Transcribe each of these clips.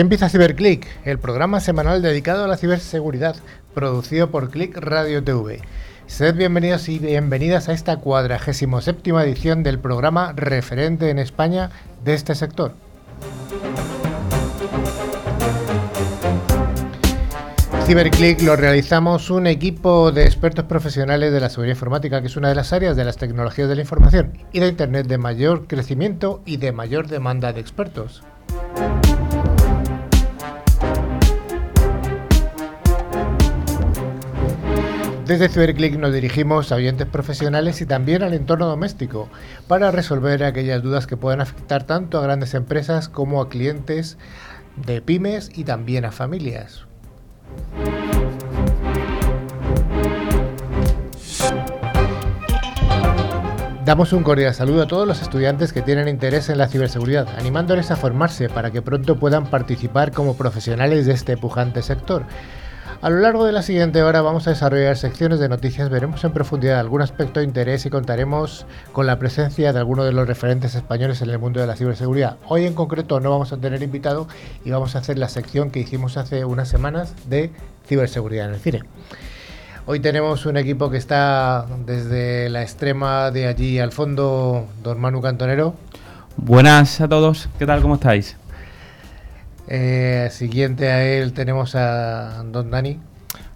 Empieza CiberClick, el programa semanal dedicado a la ciberseguridad, producido por Click Radio TV. Sed bienvenidos y bienvenidas a esta cuadragésimo séptima edición del programa referente en España de este sector. CiberClick lo realizamos un equipo de expertos profesionales de la seguridad informática, que es una de las áreas de las tecnologías de la información y de Internet de mayor crecimiento y de mayor demanda de expertos. Desde CiberClick nos dirigimos a oyentes profesionales y también al entorno doméstico para resolver aquellas dudas que puedan afectar tanto a grandes empresas como a clientes de pymes y también a familias. Damos un cordial saludo a todos los estudiantes que tienen interés en la ciberseguridad, animándoles a formarse para que pronto puedan participar como profesionales de este pujante sector. A lo largo de la siguiente hora vamos a desarrollar secciones de noticias, veremos en profundidad algún aspecto de interés y contaremos con la presencia de algunos de los referentes españoles en el mundo de la ciberseguridad. Hoy en concreto no vamos a tener invitado y vamos a hacer la sección que hicimos hace unas semanas de ciberseguridad en el cine. Hoy tenemos un equipo que está desde la extrema de allí al fondo, don Manu Cantonero. Buenas a todos, ¿qué tal? ¿Cómo estáis? Eh, siguiente a él tenemos a Don Dani.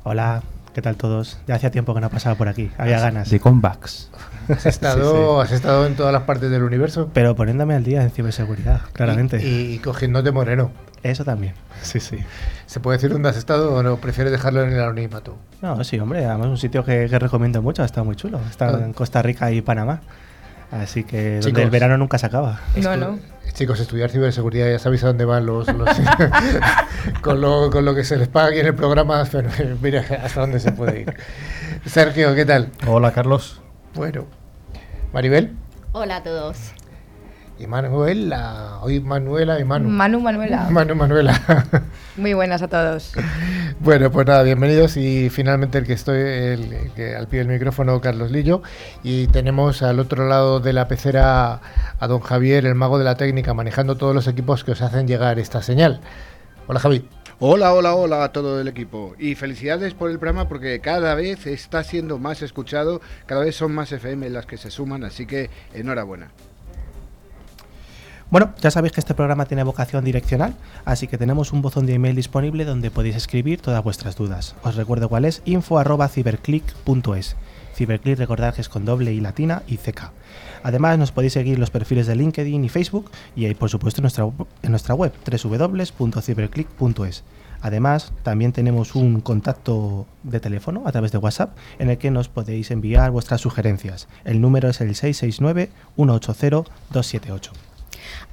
Hola, ¿qué tal todos? Ya hacía tiempo que no pasaba por aquí, había ganas. De comebacks. Has estado, has estado en todas las partes del universo. Pero poniéndome al día en ciberseguridad, claramente. Y, y cogiéndote moreno. Eso también, sí, sí. ¿Se puede decir dónde has estado o no? ¿Prefieres dejarlo en el anonimato? No, sí, hombre, además es un sitio que, que recomiendo mucho, está muy chulo. Está Ah. en Costa Rica y Panamá. Así que Chicos. donde el verano nunca se acaba. No, no. Chicos, estudiar ciberseguridad ya sabéis a dónde van los... los- con, lo, con lo que se les paga aquí en el programa, pero mira hasta dónde se puede ir. Sergio, ¿qué tal? Hola Carlos. Bueno. Maribel Hola a todos. Y Manuela. Hoy Manuela y Manu. Manu Manuela. Manu Manuela. Muy buenas a todos. Bueno, pues nada, bienvenidos y finalmente el que estoy el, el que al pie del micrófono, Carlos Lillo, y tenemos al otro lado de la pecera a don Javier, el mago de la técnica, manejando todos los equipos que os hacen llegar esta señal. Hola Javi. Hola, hola, hola a todo el equipo. Y felicidades por el programa porque cada vez está siendo más escuchado, cada vez son más FM las que se suman, así que enhorabuena. Bueno, ya sabéis que este programa tiene vocación direccional, así que tenemos un buzón de email disponible donde podéis escribir todas vuestras dudas. Os recuerdo cuál es info@ciberclick.es. Ciberclick recordad que es con doble y latina y CK. Además nos podéis seguir los perfiles de LinkedIn y Facebook y por supuesto en nuestra, en nuestra web www.ciberclick.es. Además, también tenemos un contacto de teléfono a través de WhatsApp en el que nos podéis enviar vuestras sugerencias. El número es el 669 180 278.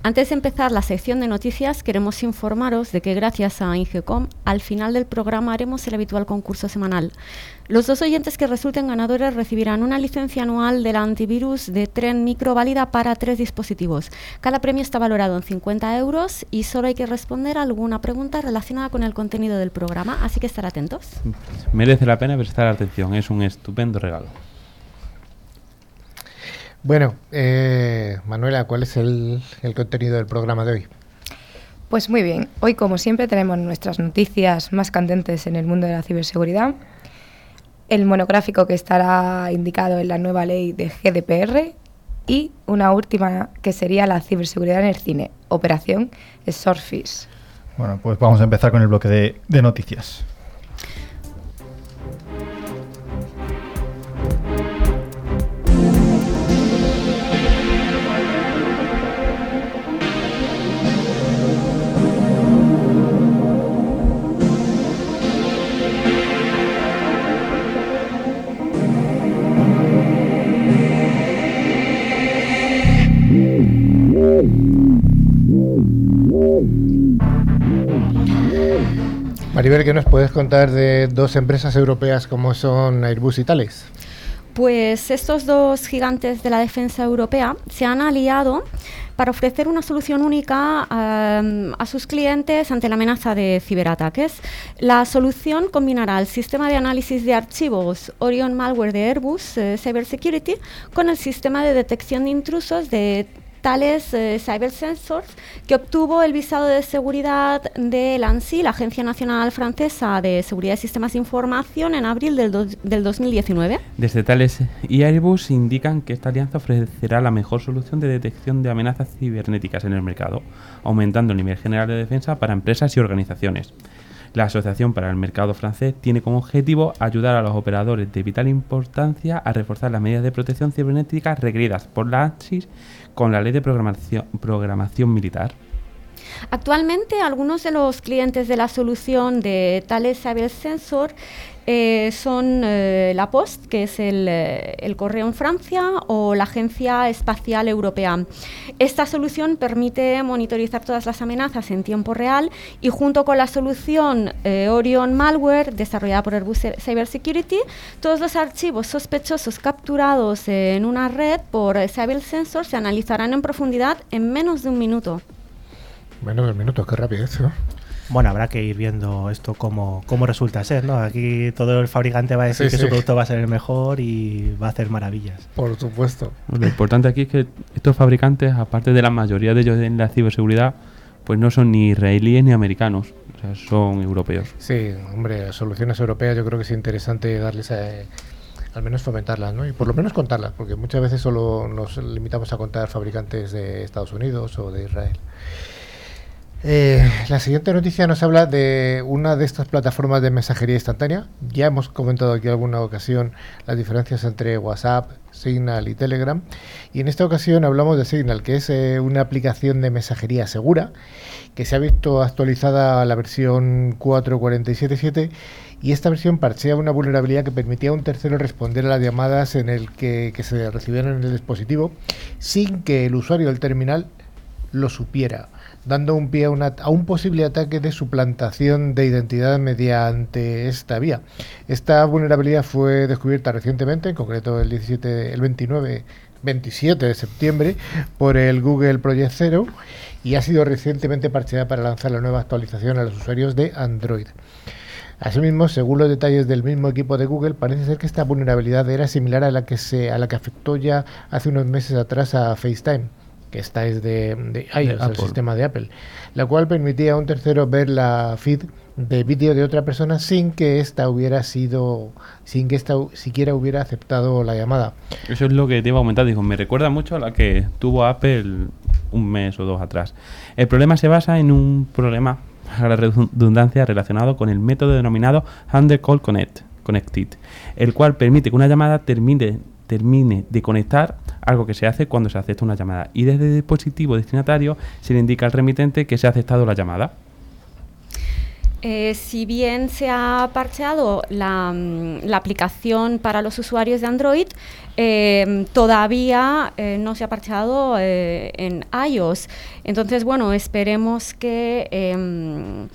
Antes de empezar la sección de noticias, queremos informaros de que gracias a Ingecom, al final del programa haremos el habitual concurso semanal. Los dos oyentes que resulten ganadores recibirán una licencia anual del antivirus de Tren Micro válida para tres dispositivos. Cada premio está valorado en 50 euros y solo hay que responder alguna pregunta relacionada con el contenido del programa, así que estar atentos. Merece la pena prestar atención, es un estupendo regalo. Bueno, eh, Manuela, ¿cuál es el, el contenido del programa de hoy? Pues muy bien, hoy como siempre tenemos nuestras noticias más candentes en el mundo de la ciberseguridad, el monográfico que estará indicado en la nueva ley de GDPR y una última que sería la ciberseguridad en el cine, Operación Swordfish. Bueno, pues vamos a empezar con el bloque de, de noticias. Maribel, ¿qué nos puedes contar de dos empresas europeas como son Airbus y Thales? Pues estos dos gigantes de la defensa europea se han aliado para ofrecer una solución única um, a sus clientes ante la amenaza de ciberataques. La solución combinará el sistema de análisis de archivos Orion Malware de Airbus eh, Cybersecurity con el sistema de detección de intrusos de Thales eh, Cyber Sensors, que obtuvo el visado de seguridad de la ANSI, la Agencia Nacional Francesa de Seguridad de Sistemas de Información, en abril del, del 2019. Desde Thales y Airbus indican que esta alianza ofrecerá la mejor solución de detección de amenazas cibernéticas en el mercado, aumentando el nivel general de defensa para empresas y organizaciones. La Asociación para el Mercado francés tiene como objetivo ayudar a los operadores de vital importancia a reforzar las medidas de protección cibernética requeridas por la ANSI con la Ley de Programación, Militar. Actualmente, algunos de los clientes de la solución de Thales Cyber Sensor eh, son eh, la Post, que es el, eh, el correo en Francia, o la Agencia Espacial Europea. Esta solución permite monitorizar todas las amenazas en tiempo real y junto con la solución eh, Orion Malware, desarrollada por Airbus Cybersecurity, todos los archivos sospechosos capturados en una red por eh, Cyber Sensor se analizarán en profundidad en menos de un minuto. Menos de un minuto, qué rápido eso. Bueno, habrá que ir viendo esto cómo, cómo resulta ser, ¿no? Aquí todo el fabricante va a decir Sí, que sí. su producto va a ser el mejor y va a hacer maravillas. Por supuesto. Lo importante aquí es que estos fabricantes, aparte de la mayoría de ellos en la ciberseguridad, pues no son ni israelíes ni americanos, o sea, son europeos. Sí, hombre, soluciones europeas yo creo que es interesante darles a, al menos fomentarlas, ¿no? Y por lo menos contarlas, porque muchas veces solo nos limitamos a contar fabricantes de Estados Unidos o de Israel. Eh, la siguiente noticia nos habla de una de estas plataformas de mensajería instantánea. Ya hemos comentado aquí alguna ocasión las diferencias entre WhatsApp, Signal y Telegram. Y en esta ocasión hablamos de Signal, que es eh, una aplicación de mensajería segura que se ha visto actualizada a la versión 4.47.7 y esta versión parchea una vulnerabilidad que permitía a un tercero responder a las llamadas en el que se recibieron en el dispositivo sin que el usuario del terminal lo supiera, dando un pie a, a un posible ataque de suplantación de identidad mediante esta vía. Esta vulnerabilidad fue descubierta recientemente, en concreto el 17, el 29, 27 de septiembre, por el Google Project Zero y ha sido recientemente parcheada para lanzar la nueva actualización a los usuarios de Android. Asimismo, según los detalles del mismo equipo de Google, parece ser que esta vulnerabilidad era similar a la que se a la que afectó ya hace unos meses atrás a FaceTime, que esta es de, de el sistema de Apple, la cual permitía a un tercero ver la feed de vídeo de otra persona sin que ésta hubiera sido, sin que ésta siquiera hubiera aceptado la llamada. Eso es lo que te iba a comentar. Digo, me recuerda mucho a la que tuvo Apple un mes o dos atrás. El problema se basa en un problema, a la redundancia, relacionado con el método denominado Under Call Connect, Connected, el cual permite que una llamada termine, termine de conectar algo que se hace cuando se acepta una llamada. Y desde el dispositivo destinatario se le indica al remitente que se ha aceptado la llamada. Eh, si bien se ha parcheado la, mm, la aplicación para los usuarios de Android, eh, todavía eh, no se ha parcheado en iOS. Entonces, bueno, esperemos que, em,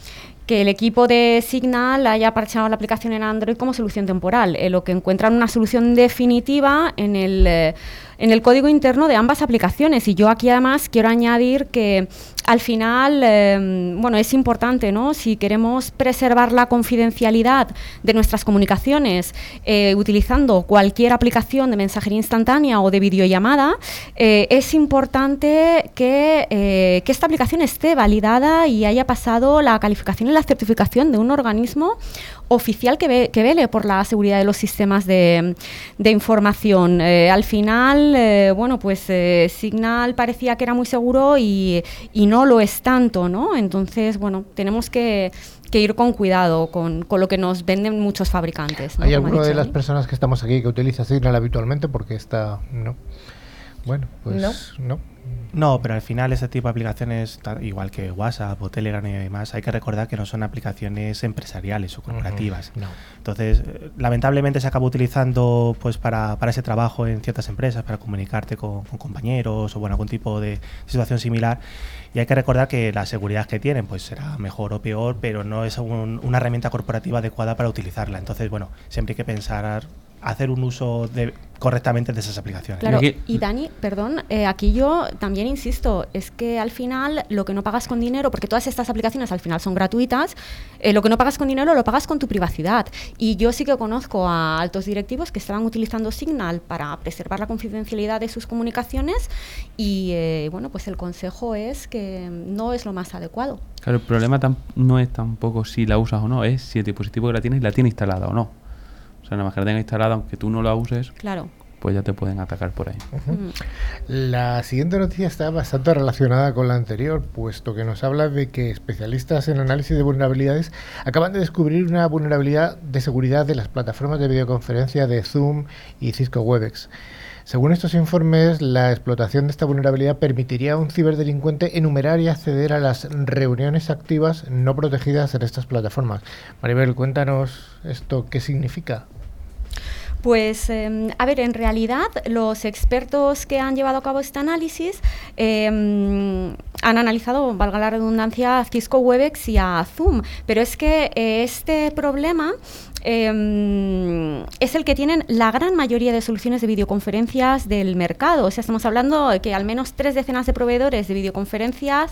que el equipo de Signal haya parcheado la aplicación en Android como solución temporal, lo que encuentran una solución definitiva en el, en el código interno de ambas aplicaciones. Y yo aquí además quiero añadir que al final, eh, bueno, es importante, ¿no? Si queremos preservar la confidencialidad de nuestras comunicaciones eh, utilizando cualquier aplicación de mensajería instantánea o de videollamada, eh, es importante que, eh, que esta aplicación esté validada y haya pasado la calificación y la certificación de un organismo oficial que, ve- que vele por la seguridad de los sistemas de, de información. Eh, al final, eh, bueno, pues eh, Signal parecía que era muy seguro y, y no lo es tanto, ¿no? Entonces, bueno, tenemos que, que ir con cuidado con, con lo que nos venden muchos fabricantes. ¿no? ¿Hay alguna de las personas que estamos aquí que utiliza Signal habitualmente? Porque esta no. Bueno, pues No. no. No, pero al final ese tipo de aplicaciones, igual que WhatsApp o Telegram y demás, hay que recordar que no son aplicaciones empresariales o corporativas. No. Entonces, eh, lamentablemente se acaba utilizando pues para, para ese trabajo en ciertas empresas, para comunicarte con, con compañeros o bueno, algún tipo de situación similar. Y hay que recordar que la seguridad que tienen pues será mejor o peor, pero no es un- una herramienta corporativa adecuada para utilizarla. Entonces, bueno, siempre hay que pensar hacer un uso de, correctamente de esas aplicaciones. Claro, y Dani, perdón, eh, aquí yo también insisto, es que al final lo que no pagas con dinero, porque todas estas aplicaciones al final son gratuitas, eh, lo que no pagas con dinero lo pagas con tu privacidad. Y yo sí que conozco a altos directivos que estaban utilizando Signal para preservar la confidencialidad de sus comunicaciones y eh, bueno, pues el consejo es que no es lo más adecuado. Claro, el problema no es tampoco si la usas o no, es si el dispositivo que la tienes la tiene instalada o no. O sea, nada más que la tenga instalada, aunque tú no la uses, Claro. pues ya te pueden atacar por ahí. Mm. La siguiente noticia está bastante relacionada con la anterior, puesto que nos habla de que especialistas en análisis de vulnerabilidades acaban de descubrir una vulnerabilidad de seguridad de las plataformas de videoconferencia de Zoom y Cisco Webex. Según estos informes, la explotación de esta vulnerabilidad permitiría a un ciberdelincuente enumerar y acceder a las reuniones activas no protegidas en estas plataformas. Maribel, cuéntanos esto qué significa. Pues, eh, a ver, en realidad los expertos que han llevado a cabo este análisis eh, han analizado, valga la redundancia, a Cisco Webex y a Zoom, pero es que eh, este problema eh, es el que tienen la gran mayoría de soluciones de videoconferencias del mercado. O sea, estamos hablando de que al menos tres decenas de proveedores de videoconferencias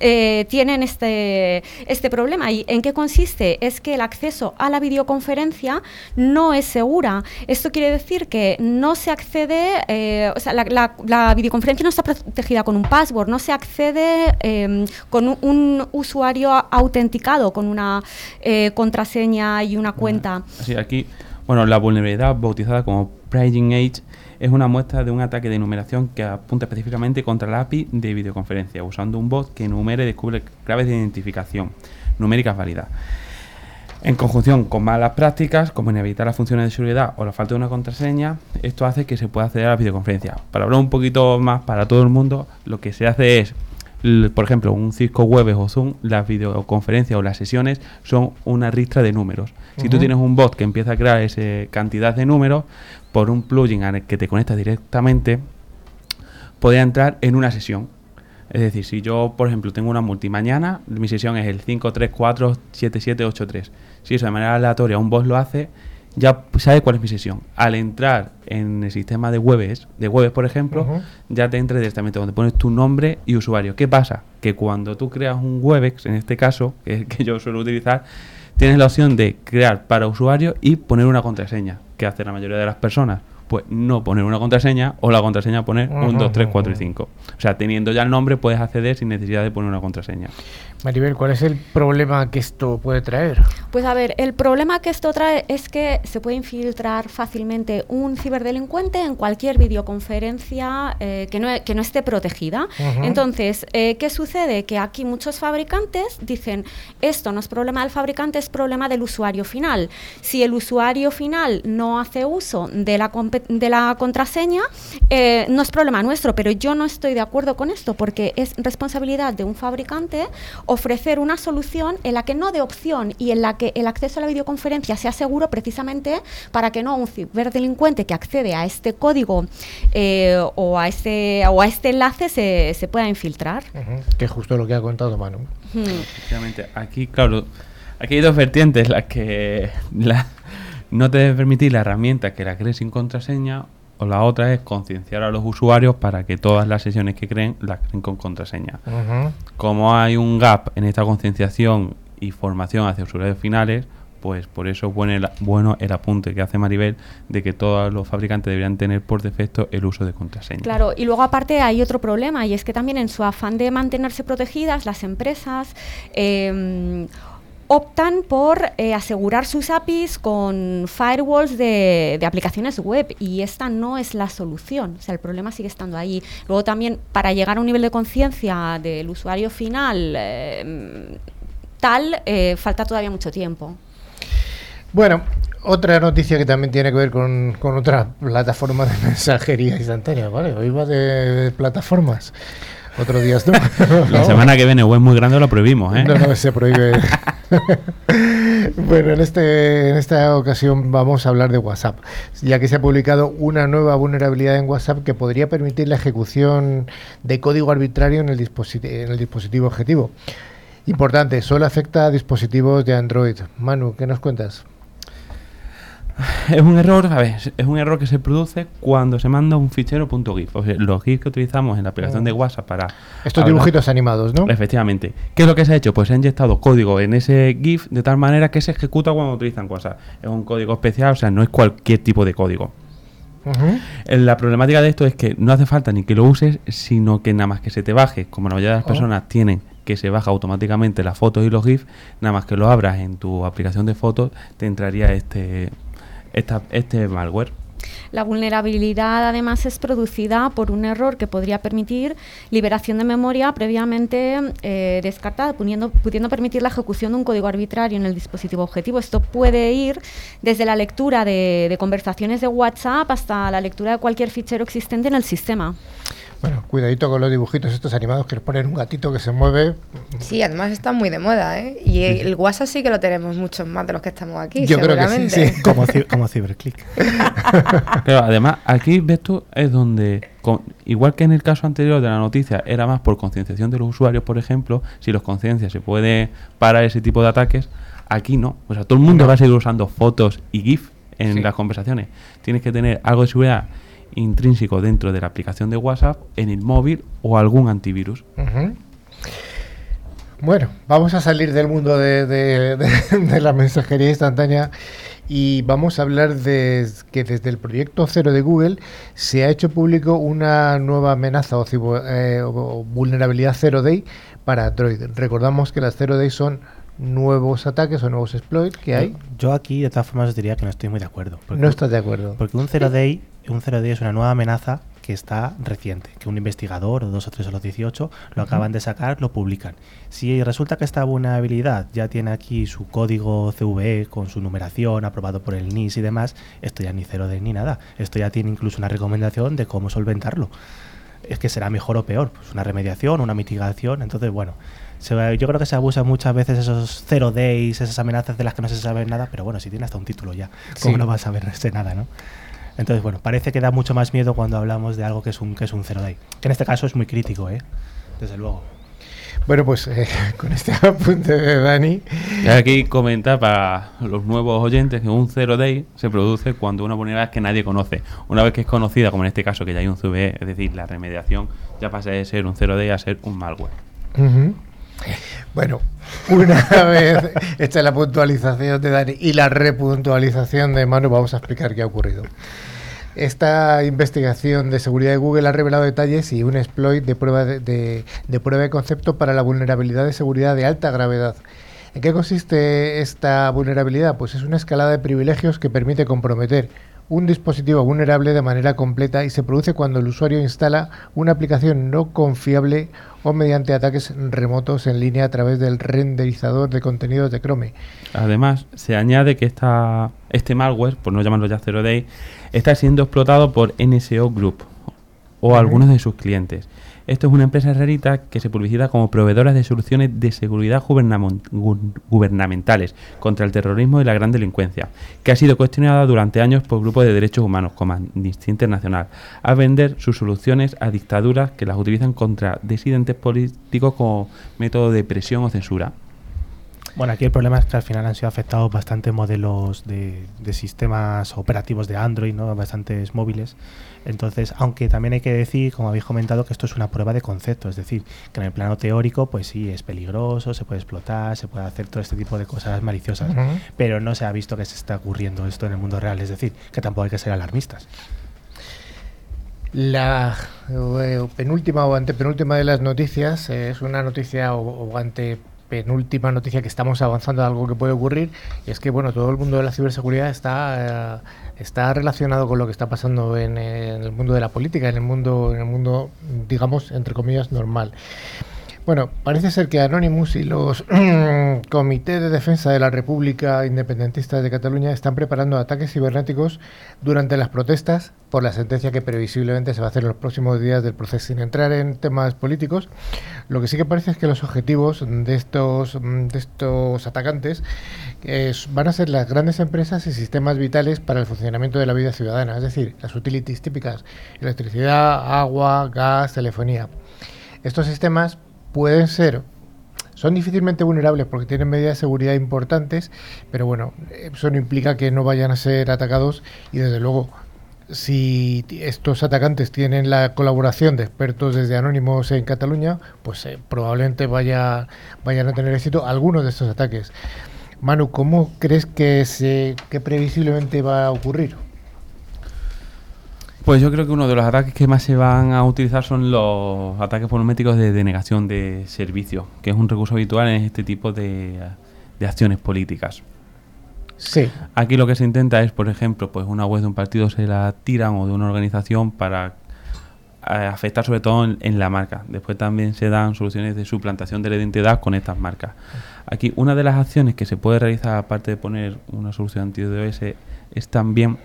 eh, tienen este, este problema. ¿Y en qué consiste? Es que el acceso a la videoconferencia no es segura. Esto quiere decir que no se accede, eh, o sea, la, la- la videoconferencia no está protegida con un password, no se accede eh, con un, un usuario autenticado, con una eh, contraseña y una cuenta. Así, aquí, bueno, la vulnerabilidad bautizada como Pricing Age es una muestra de un ataque de enumeración que apunta específicamente contra la API de videoconferencia, usando un bot que enumere y descubre claves de identificación numéricas válidas. En conjunción con malas prácticas, como inhabilitar las funciones de seguridad o la falta de una contraseña, esto hace que se pueda acceder a la videoconferencia. Para hablar un poquito más para todo el mundo, lo que se hace es, por ejemplo, un Cisco Webex o Zoom, las videoconferencias o las sesiones son una ristra de números. Si tú tienes un bot que empieza a crear esa cantidad de números, por un plugin al que te conectas directamente, podría entrar en una sesión. Es decir, si yo, por ejemplo, tengo una multi mañana, mi sesión es el 5347783. Si eso de manera aleatoria un boss lo hace, ya sabe cuál es mi sesión. Al entrar en el sistema de webs, de webs por ejemplo, ya te entra directamente donde pones tu nombre y usuario. ¿Qué pasa? Que cuando tú creas un Webex, en este caso, que es el que yo suelo utilizar, tienes la opción de crear para usuario y poner una contraseña. ¿Qué hace la mayoría de las personas? Pues no poner una contraseña o la contraseña poner Ujú, 1, 2, 3, ujú. 4 y 5. O sea, teniendo ya el nombre puedes acceder sin necesidad de poner una contraseña. Maribel, ¿cuál es el problema que esto puede traer? Pues a ver, el problema que esto trae es que se puede infiltrar fácilmente un ciberdelincuente en cualquier videoconferencia eh, que, no, e- que no esté protegida. Entonces, eh, ¿qué sucede? Que aquí muchos fabricantes dicen, esto no es problema del fabricante, es problema del usuario final. Si el usuario final no hace uso de la, de la contraseña, eh, no es problema nuestro, pero yo no estoy de acuerdo con esto porque es responsabilidad de un fabricante ofrecer una solución en la que no dé opción y en la que el acceso a la videoconferencia sea seguro precisamente para que no un ciberdelincuente que accede a este código eh, o, a este, o a este enlace se, se pueda infiltrar. Que es justo lo que ha contado Manu. Hmm. Efectivamente, aquí, claro, aquí hay dos vertientes, las que la- no te debe permitir la herramienta que la crees sin contraseña, o la otra es concienciar a los usuarios para que todas las sesiones que creen las creen con contraseña. Como hay un gap en esta concienciación y formación hacia usuarios finales, pues por eso es bueno el, bueno el apunte que hace Maribel de que todos los fabricantes deberían tener por defecto el uso de contraseña. Claro, y luego aparte hay otro problema y es que también en su afán de mantenerse protegidas, las empresas eh, optan por eh, asegurar sus APIs con firewalls de, aplicaciones web y esta no es la solución, o sea, el problema sigue estando ahí. Luego también para llegar a un nivel de conciencia del usuario final eh, tal, eh, falta todavía mucho tiempo. Bueno, otra noticia que también tiene que ver con, con otra plataforma de mensajería instantánea, ¿vale? Hoy va de plataformas. Otros días no. La No. semana que viene o es muy grande lo prohibimos, ¿eh? No, no, se prohíbe. bueno, en, este, en esta ocasión vamos a hablar de WhatsApp, ya que se ha publicado una nueva vulnerabilidad en WhatsApp que podría permitir la ejecución de código arbitrario en el, disposi- en el dispositivo objetivo. Importante, solo afecta a dispositivos de Android. Manu, ¿qué nos cuentas? Es un error, a ver, es un error que se produce cuando se manda un fichero .gif. O sea, los GIF que utilizamos en la aplicación de WhatsApp para... Estos hablar- dibujitos animados, ¿no? Efectivamente. ¿Qué es lo que se ha hecho? Pues se ha inyectado código en ese GIF de tal manera que se ejecuta cuando utilizan WhatsApp. Es un código especial, o sea, no es cualquier tipo de código. Eh, La problemática de esto es que no hace falta ni que lo uses, sino que nada más que se te baje, como la mayoría de las Oh. personas tienen que se baja automáticamente las fotos y los GIFs, nada más que lo abras en tu aplicación de fotos, te entraría este, esta, este malware. La vulnerabilidad además es producida por un error que podría permitir liberación de memoria previamente eh, descartada, pudiendo, pudiendo permitir la ejecución de un código arbitrario en el dispositivo objetivo. Esto puede ir desde la lectura de, de conversaciones de WhatsApp hasta la lectura de cualquier fichero existente en el sistema. Bueno, cuidadito con los dibujitos estos animados que nos ponen un gatito que se mueve. Sí, además está muy de moda, ¿eh? Y el WhatsApp sí que lo tenemos muchos más de los que estamos aquí, Yo creo que sí, seguramente. sí. Como, como Cyberclick. Claro, además, aquí ves tú, es donde, con- igual que en el caso anterior de la noticia, era más por concienciación de los usuarios, por ejemplo, si los conciencias se puede parar ese tipo de ataques, aquí no. O sea, todo el mundo va a seguir usando fotos y GIF en Sí. las conversaciones. Tienes que tener algo de seguridad intrínseco dentro de la aplicación de WhatsApp, en el móvil o algún antivirus. Bueno, vamos a salir del mundo de, de- de- de la mensajería instantánea y vamos a hablar de que desde el proyecto cero de Google se ha hecho público una nueva amenaza o, cibo- eh, o vulnerabilidad zero day para Android. Recordamos que las zero day son nuevos ataques o nuevos exploits que hay. Yo aquí, de todas formas, os diría que no estoy muy de acuerdo. Porque, No estás de acuerdo. porque un 0day, un 0day es una nueva amenaza que está reciente, que un investigador o dos o tres o los 18 lo acaban de sacar, lo publican. Si resulta que esta vulnerabilidad ya tiene aquí su código CVE con su numeración aprobado por el NIS y demás, esto ya ni 0day ni nada. Esto ya tiene incluso una recomendación de cómo solventarlo. Es que será mejor o peor, pues una remediación, una mitigación. Entonces, bueno, se- yo creo que se abusan muchas veces esos zero days, esas amenazas de las que no se sabe nada, pero bueno, si tiene hasta un título ya, ¿cómo Sí. no vas a de nada, no? Entonces, bueno, parece que da mucho más miedo cuando hablamos de algo que es un, que es un zero day. Que en este caso es muy crítico, ¿eh? Desde luego. Bueno, pues eh, con este apunte de Dani, Y aquí comenta para los nuevos oyentes que un zero day se produce cuando una vulnerabilidad que nadie conoce. Una vez que es conocida, como en este caso que ya hay un CVE, es decir, la remediación ya pasa de ser un zero day a ser un malware. Ujú. Bueno, una vez hecha la puntualización de Dani y la repuntualización de Manu, vamos a explicar qué ha ocurrido. Esta investigación de seguridad de Google ha revelado detalles y un exploit de prueba de, de- de prueba de concepto para la vulnerabilidad de seguridad de alta gravedad. ¿En qué consiste esta vulnerabilidad? Pues es una escalada de privilegios que permite comprometer un dispositivo vulnerable de manera completa y se produce cuando el usuario instala una aplicación no confiable o mediante ataques remotos en línea a través del renderizador de contenidos de Chrome. Además, se añade que esta, este malware, por no llamarlo ya Zero Day, está siendo explotado por NSO Group o algunos de sus clientes. Esto es una empresa israelita que se publicita como proveedora de soluciones de seguridad gubernamentales contra el terrorismo y la gran delincuencia, que ha sido cuestionada durante años por grupos de derechos humanos como Amnistía Internacional, a vender sus soluciones a dictaduras que las utilizan contra disidentes políticos como método de presión o censura. Bueno, aquí el problema es que al final han sido afectados bastantes modelos de, de sistemas operativos de Android, ¿no? bastantes móviles. Entonces, aunque también hay que decir, como habéis comentado, que esto es una prueba de concepto, es decir, que en el plano teórico, pues sí, es peligroso, se puede explotar, se puede hacer todo este tipo de cosas maliciosas, pero no se ha visto que se está ocurriendo esto en el mundo real, es decir, que tampoco hay que ser alarmistas. La eh, penúltima o antepenúltima de las noticias eh, es una noticia o, o antepenúltima noticia que estamos avanzando a algo que puede ocurrir y es que bueno todo el mundo de la ciberseguridad está eh, está relacionado con lo que está pasando en, eh, en el mundo de la política en el mundo en el mundo digamos entre comillas normal bueno, parece ser que Anonymous y los Comité de Defensa de la República Independentista de Cataluña están preparando ataques cibernéticos durante las protestas por la sentencia que previsiblemente se va a hacer en los próximos días del proceso. Sin entrar en temas políticos, lo que sí que parece es que los objetivos de estos, mm, de estos atacantes eh, van a ser las grandes empresas y sistemas vitales para el funcionamiento de la vida ciudadana, es decir, las utilities típicas, electricidad, agua, gas, telefonía. Estos sistemas pueden ser Son difícilmente vulnerables porque tienen medidas de seguridad importantes, pero bueno, eso no implica que no vayan a ser atacados y desde luego si estos atacantes tienen la colaboración de expertos desde Anónimos en Cataluña, pues eh, probablemente vaya, vayan a tener éxito algunos de estos ataques. Manu, ¿cómo crees que, se, que previsiblemente va a ocurrir? Pues yo creo que uno de los ataques que más se van a utilizar son los ataques volumétricos de denegación de servicio, que es un recurso habitual en este tipo de, de acciones políticas. Sí. Aquí lo que se intenta es, por ejemplo, pues una web de un partido se la tiran o de una organización para eh, afectar sobre todo en, en, la marca. Después también se dan soluciones de suplantación de la identidad con estas marcas. Aquí una de las acciones que se puede realizar, aparte de poner una solución anti-DOS, es también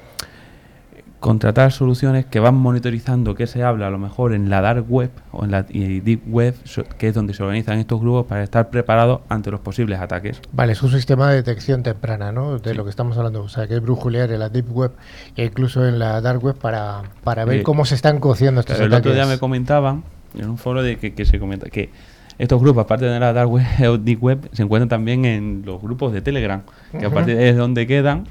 contratar soluciones que van monitorizando qué se habla a lo mejor en la dark web o en la deep web, que es donde se organizan estos grupos para estar preparados ante los posibles ataques. Vale, es un sistema de detección temprana, ¿no? De sí. lo que estamos hablando, o sea, que es brujulear en la deep web e incluso en la dark web para, para ver eh, cómo se están cociendo estos ataques. El otro día me comentaban en un foro de que, que se comenta que estos grupos, aparte de la dark web o deep web, se encuentran también en los grupos de Telegram, que uh -huh. aparte de donde quedan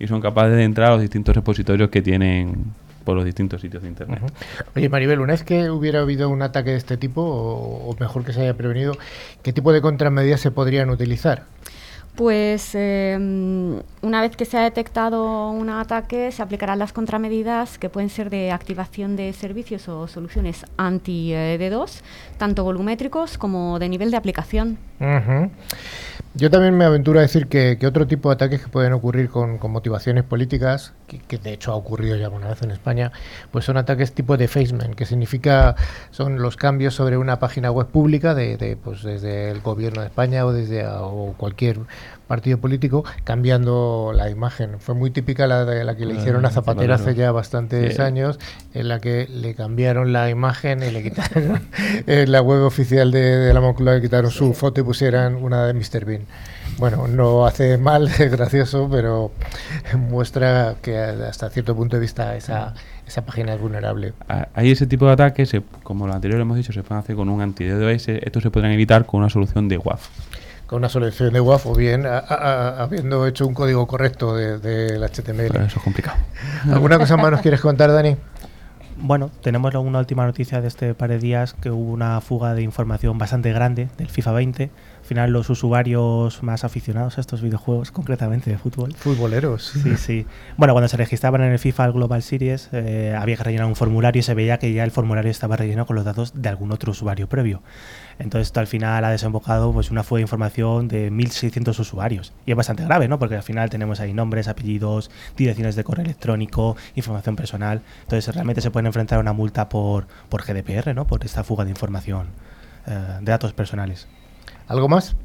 y son capaces de entrar a los distintos repositorios que tienen por los distintos sitios de internet. Uh -huh. Oye, Maribel, una vez que hubiera habido un ataque de este tipo, o, o mejor que se haya prevenido, ¿qué tipo de contramedidas se podrían utilizar? Pues eh, una vez que se ha detectado un ataque, se aplicarán las contramedidas que pueden ser de activación de servicios o soluciones anti-D2, tanto volumétricos como de nivel de aplicación. Uh -huh. Yo también me aventuro a decir que, otro tipo de ataques que pueden ocurrir con, motivaciones políticas, que, de hecho ha ocurrido ya una vez en España, pues son ataques tipo defacement, que significa son los cambios sobre una página web pública de, de pues desde el gobierno de España o desde o cualquier partido político cambiando la imagen. Fue muy típica la de la que le hicieron a Zapatero hace ya bastantes sí. años, en la que le cambiaron la imagen y le quitaron en la web oficial de, de la Moncloa, le quitaron sí. su foto y pusieran una de Mr. Bean. Bueno, no hace mal, es gracioso, pero muestra que hasta cierto punto de vista esa, esa página es vulnerable. Hay ese tipo de ataques, como lo anterior hemos dicho, se pueden hacer con un anti-DDoS. Estos se podrán evitar con una solución de WAF con una solución de WAF o bien a, a, habiendo hecho un código correcto del de, de HTML. Pero eso es complicado. ¿Alguna cosa más nos quieres contar, Dani? Bueno, tenemos una última noticia de este par de días que hubo una fuga de información bastante grande del FIFA 20 final los usuarios más aficionados a estos videojuegos, concretamente de fútbol. Futboleros. Sí, sí. Bueno, cuando se registraban en el FIFA Global Series, eh, había que rellenar un formulario y se veía que ya el formulario estaba relleno con los datos de algún otro usuario previo. Entonces, esto al final ha desembocado pues, una fuga de información de 1.600 usuarios. Y es bastante grave, ¿no? Porque al final tenemos ahí nombres, apellidos, direcciones de correo electrónico, información personal. Entonces, realmente se pueden enfrentar a una multa por, por GDPR, ¿no? Por esta fuga de información eh, de datos personales. ¿Algo más?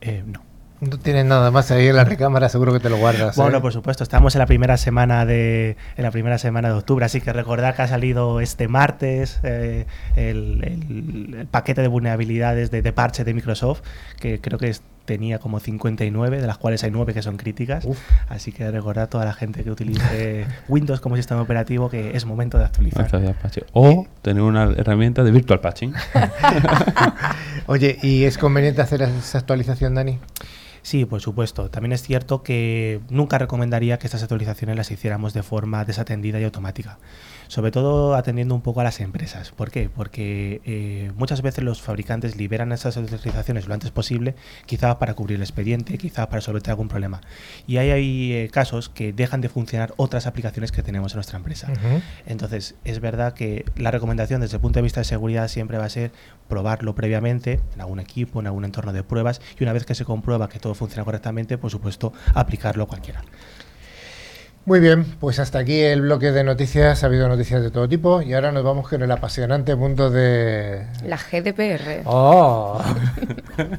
Eh, no. No tienes nada más ahí en la recámara, seguro que te lo guardas. Bueno, ¿eh? por supuesto, estamos en la primera semana de en la primera semana de octubre, así que recordar que ha salido este martes eh, el, paquete de vulnerabilidades de, de, parche de Microsoft, que creo que es, tenía como 59, de las cuales hay 9 que son críticas. Uf. Así que recordar a toda la gente que utilice Windows como sistema operativo que es momento de actualizar. O tener una herramienta de virtual patching. Oye, ¿y es conveniente hacer esa actualización, Dani? Sí, por supuesto. También es cierto que nunca recomendaría que estas actualizaciones las hiciéramos de forma desatendida y automática. Sobre todo atendiendo un poco a las empresas. ¿Por qué? Porque eh, muchas veces los fabricantes liberan estas actualizaciones lo antes posible, quizá para cubrir el expediente, quizá para solventar algún problema. Y hay, hay eh, casos que dejan de funcionar otras aplicaciones que tenemos en nuestra empresa. Uh -huh. Entonces, es verdad que la recomendación desde el punto de vista de seguridad siempre va a ser probarlo previamente en algún equipo, en algún entorno de pruebas y una vez que se comprueba que todo funciona correctamente, por supuesto, aplicarlo a cualquiera. Muy bien, pues hasta aquí el bloque de noticias. Ha habido noticias de todo tipo y ahora nos vamos con el apasionante mundo de... La GDPR. ¡Oh! Pues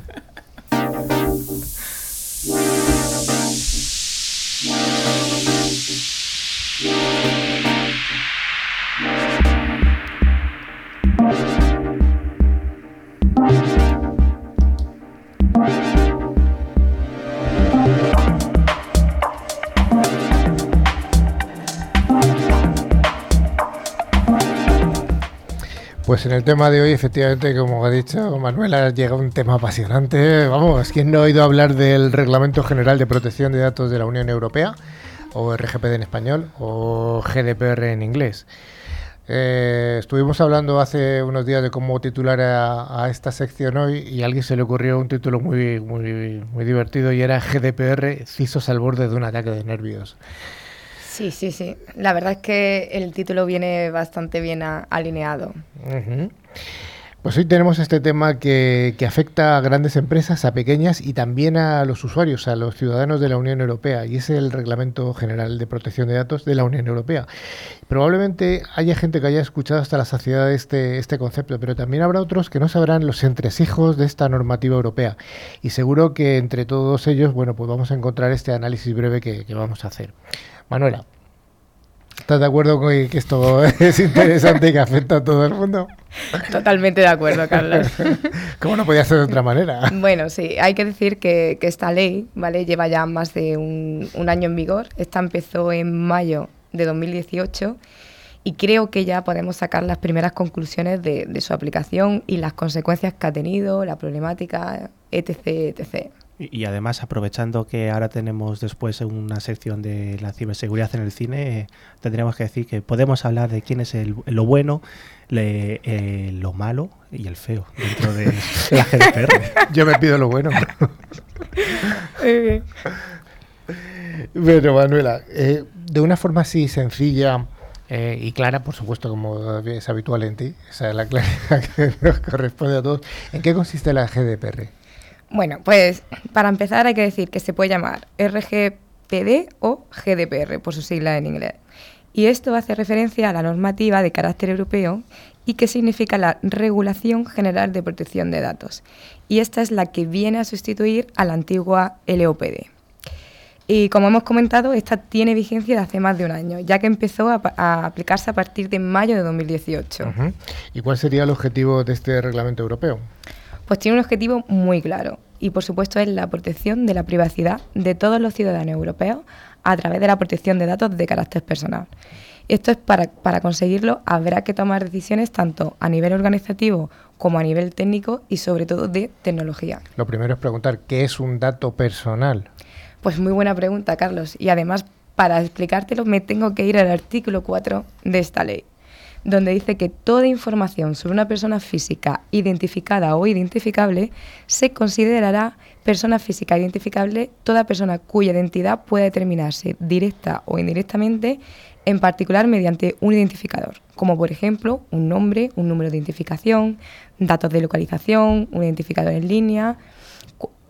Pues en el tema de hoy, efectivamente, como ha dicho Manuela, llega un tema apasionante. Vamos, ¿quién no ha oído hablar del Reglamento General de Protección de Datos de la Unión Europea? O RGPD en español, o GDPR en inglés. Eh, estuvimos hablando hace unos días de cómo titular a, a, esta sección hoy y a alguien se le ocurrió un título muy, muy, muy divertido y era GDPR, CISOs al borde de un ataque de nervios. Sí, sí, sí. La verdad es que el título viene bastante bien alineado. Pues hoy tenemos este tema que, afecta a grandes empresas, a pequeñas y también a los usuarios, a los ciudadanos de la Unión Europea, y es el Reglamento General de Protección de Datos de la Unión Europea. Probablemente haya gente que haya escuchado hasta la saciedad este, este concepto, pero también habrá otros que no sabrán los entresijos de esta normativa europea. Y seguro que entre todos ellos, bueno, pues vamos a encontrar este análisis breve que vamos a hacer. Manuela. ¿Estás de acuerdo con que esto es interesante y que afecta a todo el mundo? Totalmente de acuerdo, Carlos. ¿Cómo no podía ser de otra manera? Bueno, sí, hay que decir que, que esta ley ¿vale? lleva ya más de un, un, año en vigor. Esta empezó en mayo de 2018 y creo que ya podemos sacar las primeras conclusiones de, de su aplicación y las consecuencias que ha tenido, la problemática, etc. etc. Y, y, además, aprovechando que ahora tenemos después una sección de la ciberseguridad en el cine, eh, tendríamos que decir que podemos hablar de quién es el, lo bueno, le, eh, lo malo y el feo dentro de la GDPR. Yo me pido lo bueno. bueno, Manuela, eh, de una forma así sencilla eh, y clara, por supuesto, como es habitual en ti, esa es la claridad que nos corresponde a todos, ¿en qué consiste la GDPR? Bueno, pues para empezar hay que decir que se puede llamar RGPD o GDPR, por su sigla en inglés. Y esto hace referencia a la normativa de carácter europeo y que significa la Regulación General de Protección de Datos. Y esta es la que viene a sustituir a la antigua LOPD. Y como hemos comentado, esta tiene vigencia de hace más de un año, ya que empezó a, aplicarse a partir de mayo de 2018. Uh -huh. ¿Y cuál sería el objetivo de este reglamento europeo? Pues tiene un objetivo muy claro y por supuesto es la protección de la privacidad de todos los ciudadanos europeos a través de la protección de datos de carácter personal. Esto es para, para conseguirlo habrá que tomar decisiones tanto a nivel organizativo como a nivel técnico y sobre todo de tecnología. Lo primero es preguntar, ¿qué es un dato personal? Pues muy buena pregunta, Carlos. Y además, para explicártelo, me tengo que ir al artículo 4 de esta ley donde dice que toda información sobre una persona física identificada o identificable se considerará persona física identificable toda persona cuya identidad pueda determinarse directa o indirectamente, en particular mediante un identificador, como por ejemplo un nombre, un número de identificación, datos de localización, un identificador en línea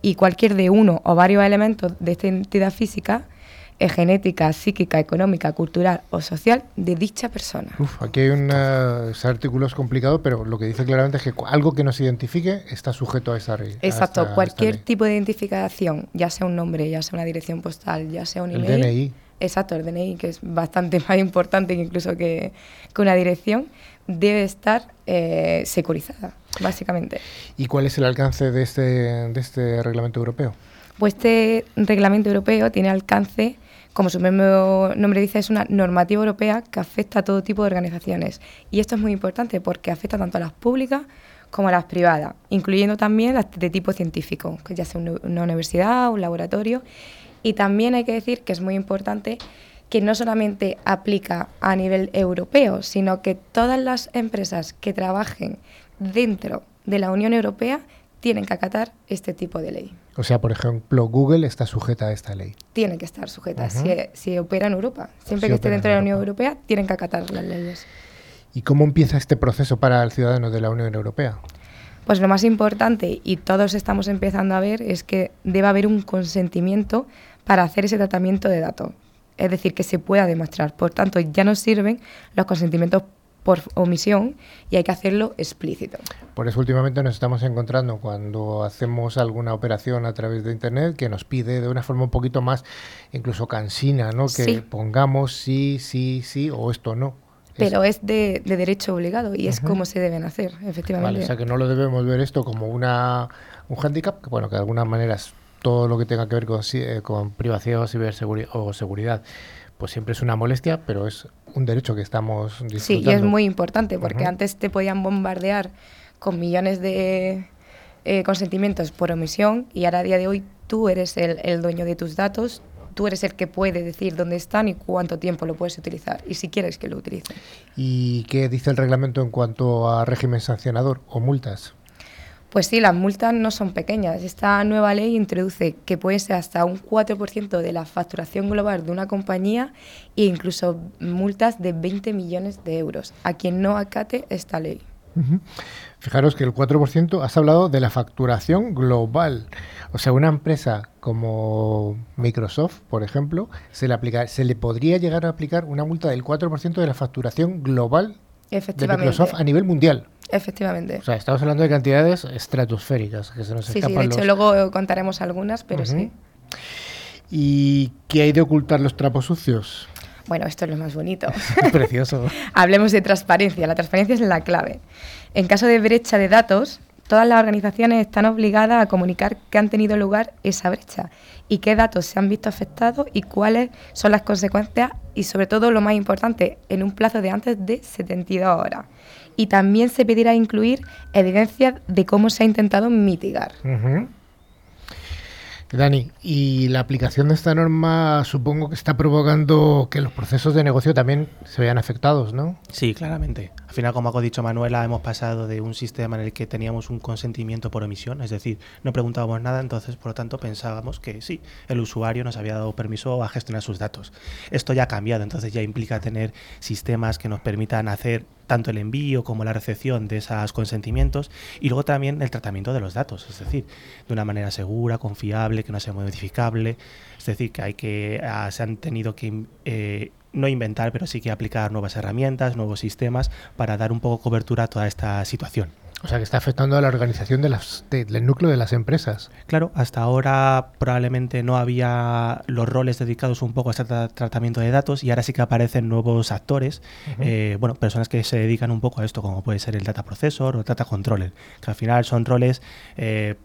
y cualquier de uno o varios elementos de esta entidad física genética, psíquica, económica, cultural o social de dicha persona. Uf, aquí hay unos artículos complicados, pero lo que dice claramente es que algo que no se identifique está sujeto a esa ley. Exacto, esta, cualquier esta tipo de identificación, ya sea un nombre, ya sea una dirección postal, ya sea un el email. DNI. Exacto, el DNI, que es bastante más importante incluso que, que una dirección, debe estar eh, securizada, básicamente. ¿Y cuál es el alcance de este, de este reglamento europeo? Pues este reglamento europeo tiene alcance como su mismo nombre dice, es una normativa europea que afecta a todo tipo de organizaciones. Y esto es muy importante porque afecta tanto a las públicas como a las privadas, incluyendo también las de tipo científico, que ya sea una universidad, un laboratorio. Y también hay que decir que es muy importante que no solamente aplica a nivel europeo, sino que todas las empresas que trabajen dentro de la Unión Europea tienen que acatar este tipo de ley. O sea, por ejemplo, Google está sujeta a esta ley. Tiene que estar sujeta, uh -huh. si, si, opera en Europa. Siempre si que esté dentro de la Unión Europea, tienen que acatar las leyes. ¿Y cómo empieza este proceso para el ciudadano de la Unión Europea? Pues lo más importante, y todos estamos empezando a ver, es que debe haber un consentimiento para hacer ese tratamiento de datos. Es decir, que se pueda demostrar. Por tanto, ya no sirven los consentimientos por omisión y hay que hacerlo explícito. Por eso últimamente nos estamos encontrando cuando hacemos alguna operación a través de Internet que nos pide de una forma un poquito más incluso cansina, ¿no? Que sí. pongamos sí, sí, sí o esto no. Pero es, de, de, derecho obligado y uh -huh. es como se deben hacer, efectivamente. Vale, o sea que no lo debemos ver esto como una, un hándicap, que bueno, que de alguna manera es todo lo que tenga que ver con, eh, con privacidad o, ciberseguridad, o seguridad pues siempre es una molestia, pero es un derecho que estamos disfrutando. Sí, y es muy importante porque antes te podían bombardear con millones de eh, consentimientos por omisión y ahora a día de hoy tú eres el, el dueño de tus datos, tú eres el que puede decir dónde están y cuánto tiempo lo puedes utilizar y si quieres que lo utilicen. ¿Y qué dice el reglamento en cuanto a régimen sancionador o multas? Pues sí, las multas no son pequeñas. Esta nueva ley introduce que puede ser hasta un 4% de la facturación global de una compañía e incluso multas de 20 millones de euros a quien no acate esta ley. Fijaros que el 4% has hablado de la facturación global. O sea, una empresa como Microsoft, por ejemplo, se le, aplica, se le podría llegar a aplicar una multa del 4% de la facturación global de Efectivamente. Microsoft a nivel mundial. Efectivamente. O sea, estamos hablando de cantidades estratosféricas que se nos Sí, sí, escapan de hecho los- luego contaremos algunas, pero sí. ¿Y qué hay de ocultar los trapos sucios? Bueno, esto es lo más bonito. Precioso. Hablemos de transparencia. La transparencia es la clave. En caso de brecha de datos, todas las organizaciones están obligadas a comunicar que han tenido lugar esa brecha y qué datos se han visto afectados y cuáles son las consecuencias y sobre todo lo más importante, en un plazo de antes de 72 horas. Y también se pedirá incluir evidencias de cómo se ha intentado mitigar. Dani, y la aplicación de esta norma supongo que está provocando que los procesos de negocio también se vean afectados, ¿no? Sí, claramente. Al final, como ha dicho Manuela, hemos pasado de un sistema en el que teníamos un consentimiento por omisión, es decir, no preguntábamos nada, entonces, por lo tanto, pensábamos que sí, el usuario nos había dado permiso a gestionar sus datos. Esto ya ha cambiado, entonces ya implica tener sistemas que nos permitan hacer tanto el envío como la recepción de esos consentimientos y luego también el tratamiento de los datos, es decir, de una manera segura, confiable, que no sea modificable, es decir, que hay que ah, se han tenido que eh, no inventar, pero sí que aplicar nuevas herramientas, nuevos sistemas para dar un poco cobertura a toda esta situación. O sea, que está afectando a la organización de las, de- del núcleo de las empresas. Claro, hasta ahora probablemente no había los roles dedicados un poco a este tra- tratamiento de datos y ahora sí que aparecen nuevos actores, eh, bueno, personas que se dedican un poco a esto, como puede ser el data processor o data controller, que al final son roles, eh,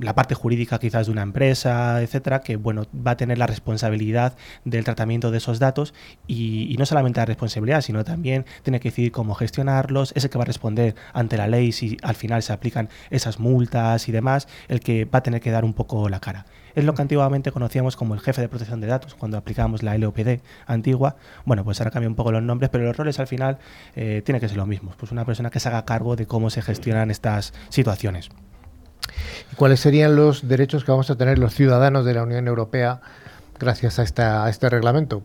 la parte jurídica quizás de una empresa, etcétera, que bueno, va a tener la responsabilidad del tratamiento de esos datos y, no solamente la responsabilidad, sino también tiene que decidir cómo gestionarlos, es el que va a responder ante la ley si al final se aplican esas multas y demás, el que va a tener que dar un poco la cara. Es lo que antiguamente conocíamos como el jefe de protección de datos, cuando aplicábamos la LOPD antigua. Bueno, pues ahora cambian un poco los nombres, pero los roles al final eh, tienen que ser los mismos. Pues una persona que se haga cargo de cómo se gestionan estas situaciones. ¿Y cuáles serían los derechos que vamos a tener los ciudadanos de la Unión Europea gracias a, esta, este reglamento?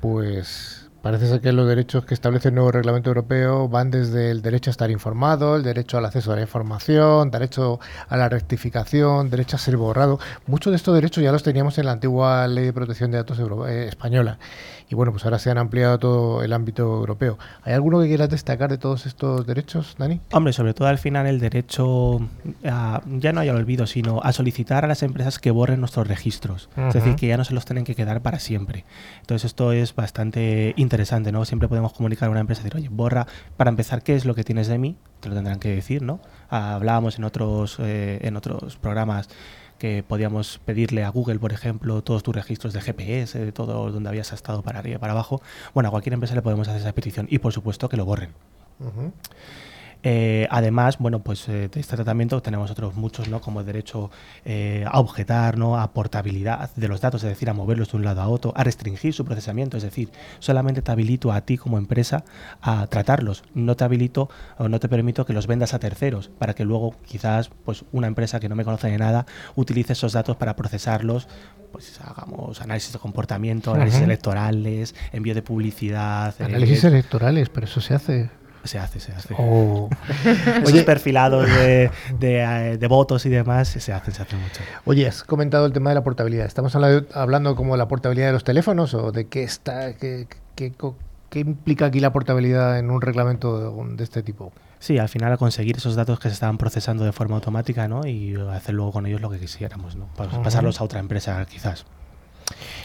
Pues parece ser que los derechos que establece el nuevo reglamento europeo van desde el derecho a estar informado, el derecho al acceso a la información, derecho a la rectificación, derecho a ser borrado. Muchos de estos derechos ya los teníamos en la antigua Ley de Protección de Datos eh, española. Y bueno, pues ahora se han ampliado a todo el ámbito europeo. ¿Hay alguno que quieras destacar de todos estos derechos, Dani? Hombre, sobre todo al final el derecho a, ya no hay al olvido, sino a solicitar a las empresas que borren nuestros registros. Es decir, que ya no se los tienen que quedar para siempre. Entonces esto es bastante interesante, ¿no? Siempre podemos comunicar a una empresa y decir, oye, borra, para empezar, ¿qué es lo que tienes de mí? Te lo tendrán que decir, ¿no? Hablábamos en otros, eh, en otros programas que podíamos pedirle a Google, por ejemplo, todos tus registros de GPS, de todo donde habías estado para arriba y para abajo. Bueno, a cualquier empresa le podemos hacer esa petición y por supuesto que lo borren. Eh, además, bueno, pues eh, de este tratamiento tenemos otros muchos, ¿no? Como derecho eh, a objetar, ¿no? A portabilidad de los datos, es decir, a moverlos de un lado a otro, a restringir su procesamiento, es decir, solamente te habilito a ti como empresa a tratarlos, no te habilito o no te permito que los vendas a terceros, para que luego quizás pues una empresa que no me conoce de nada utilice esos datos para procesarlos, pues hagamos análisis de comportamiento, análisis electorales, envío de publicidad, eh, Análisis electorales, pero eso se hace. Se hace, se hace. Oh. Esos Oye, perfilados de, de, eh, de votos y demás se hacen, se hacen mucho. Oye, has comentado el tema de la portabilidad. ¿Estamos hablando, hablando como de la portabilidad de los teléfonos o de qué está, qué, qué- qué implica aquí la portabilidad en un reglamento de, de este tipo? Sí, al final a conseguir esos datos que se estaban procesando de forma automática, ¿no? Y hacer luego con ellos lo que quisiéramos, ¿no? Pas-. Pasarlos a otra empresa quizás.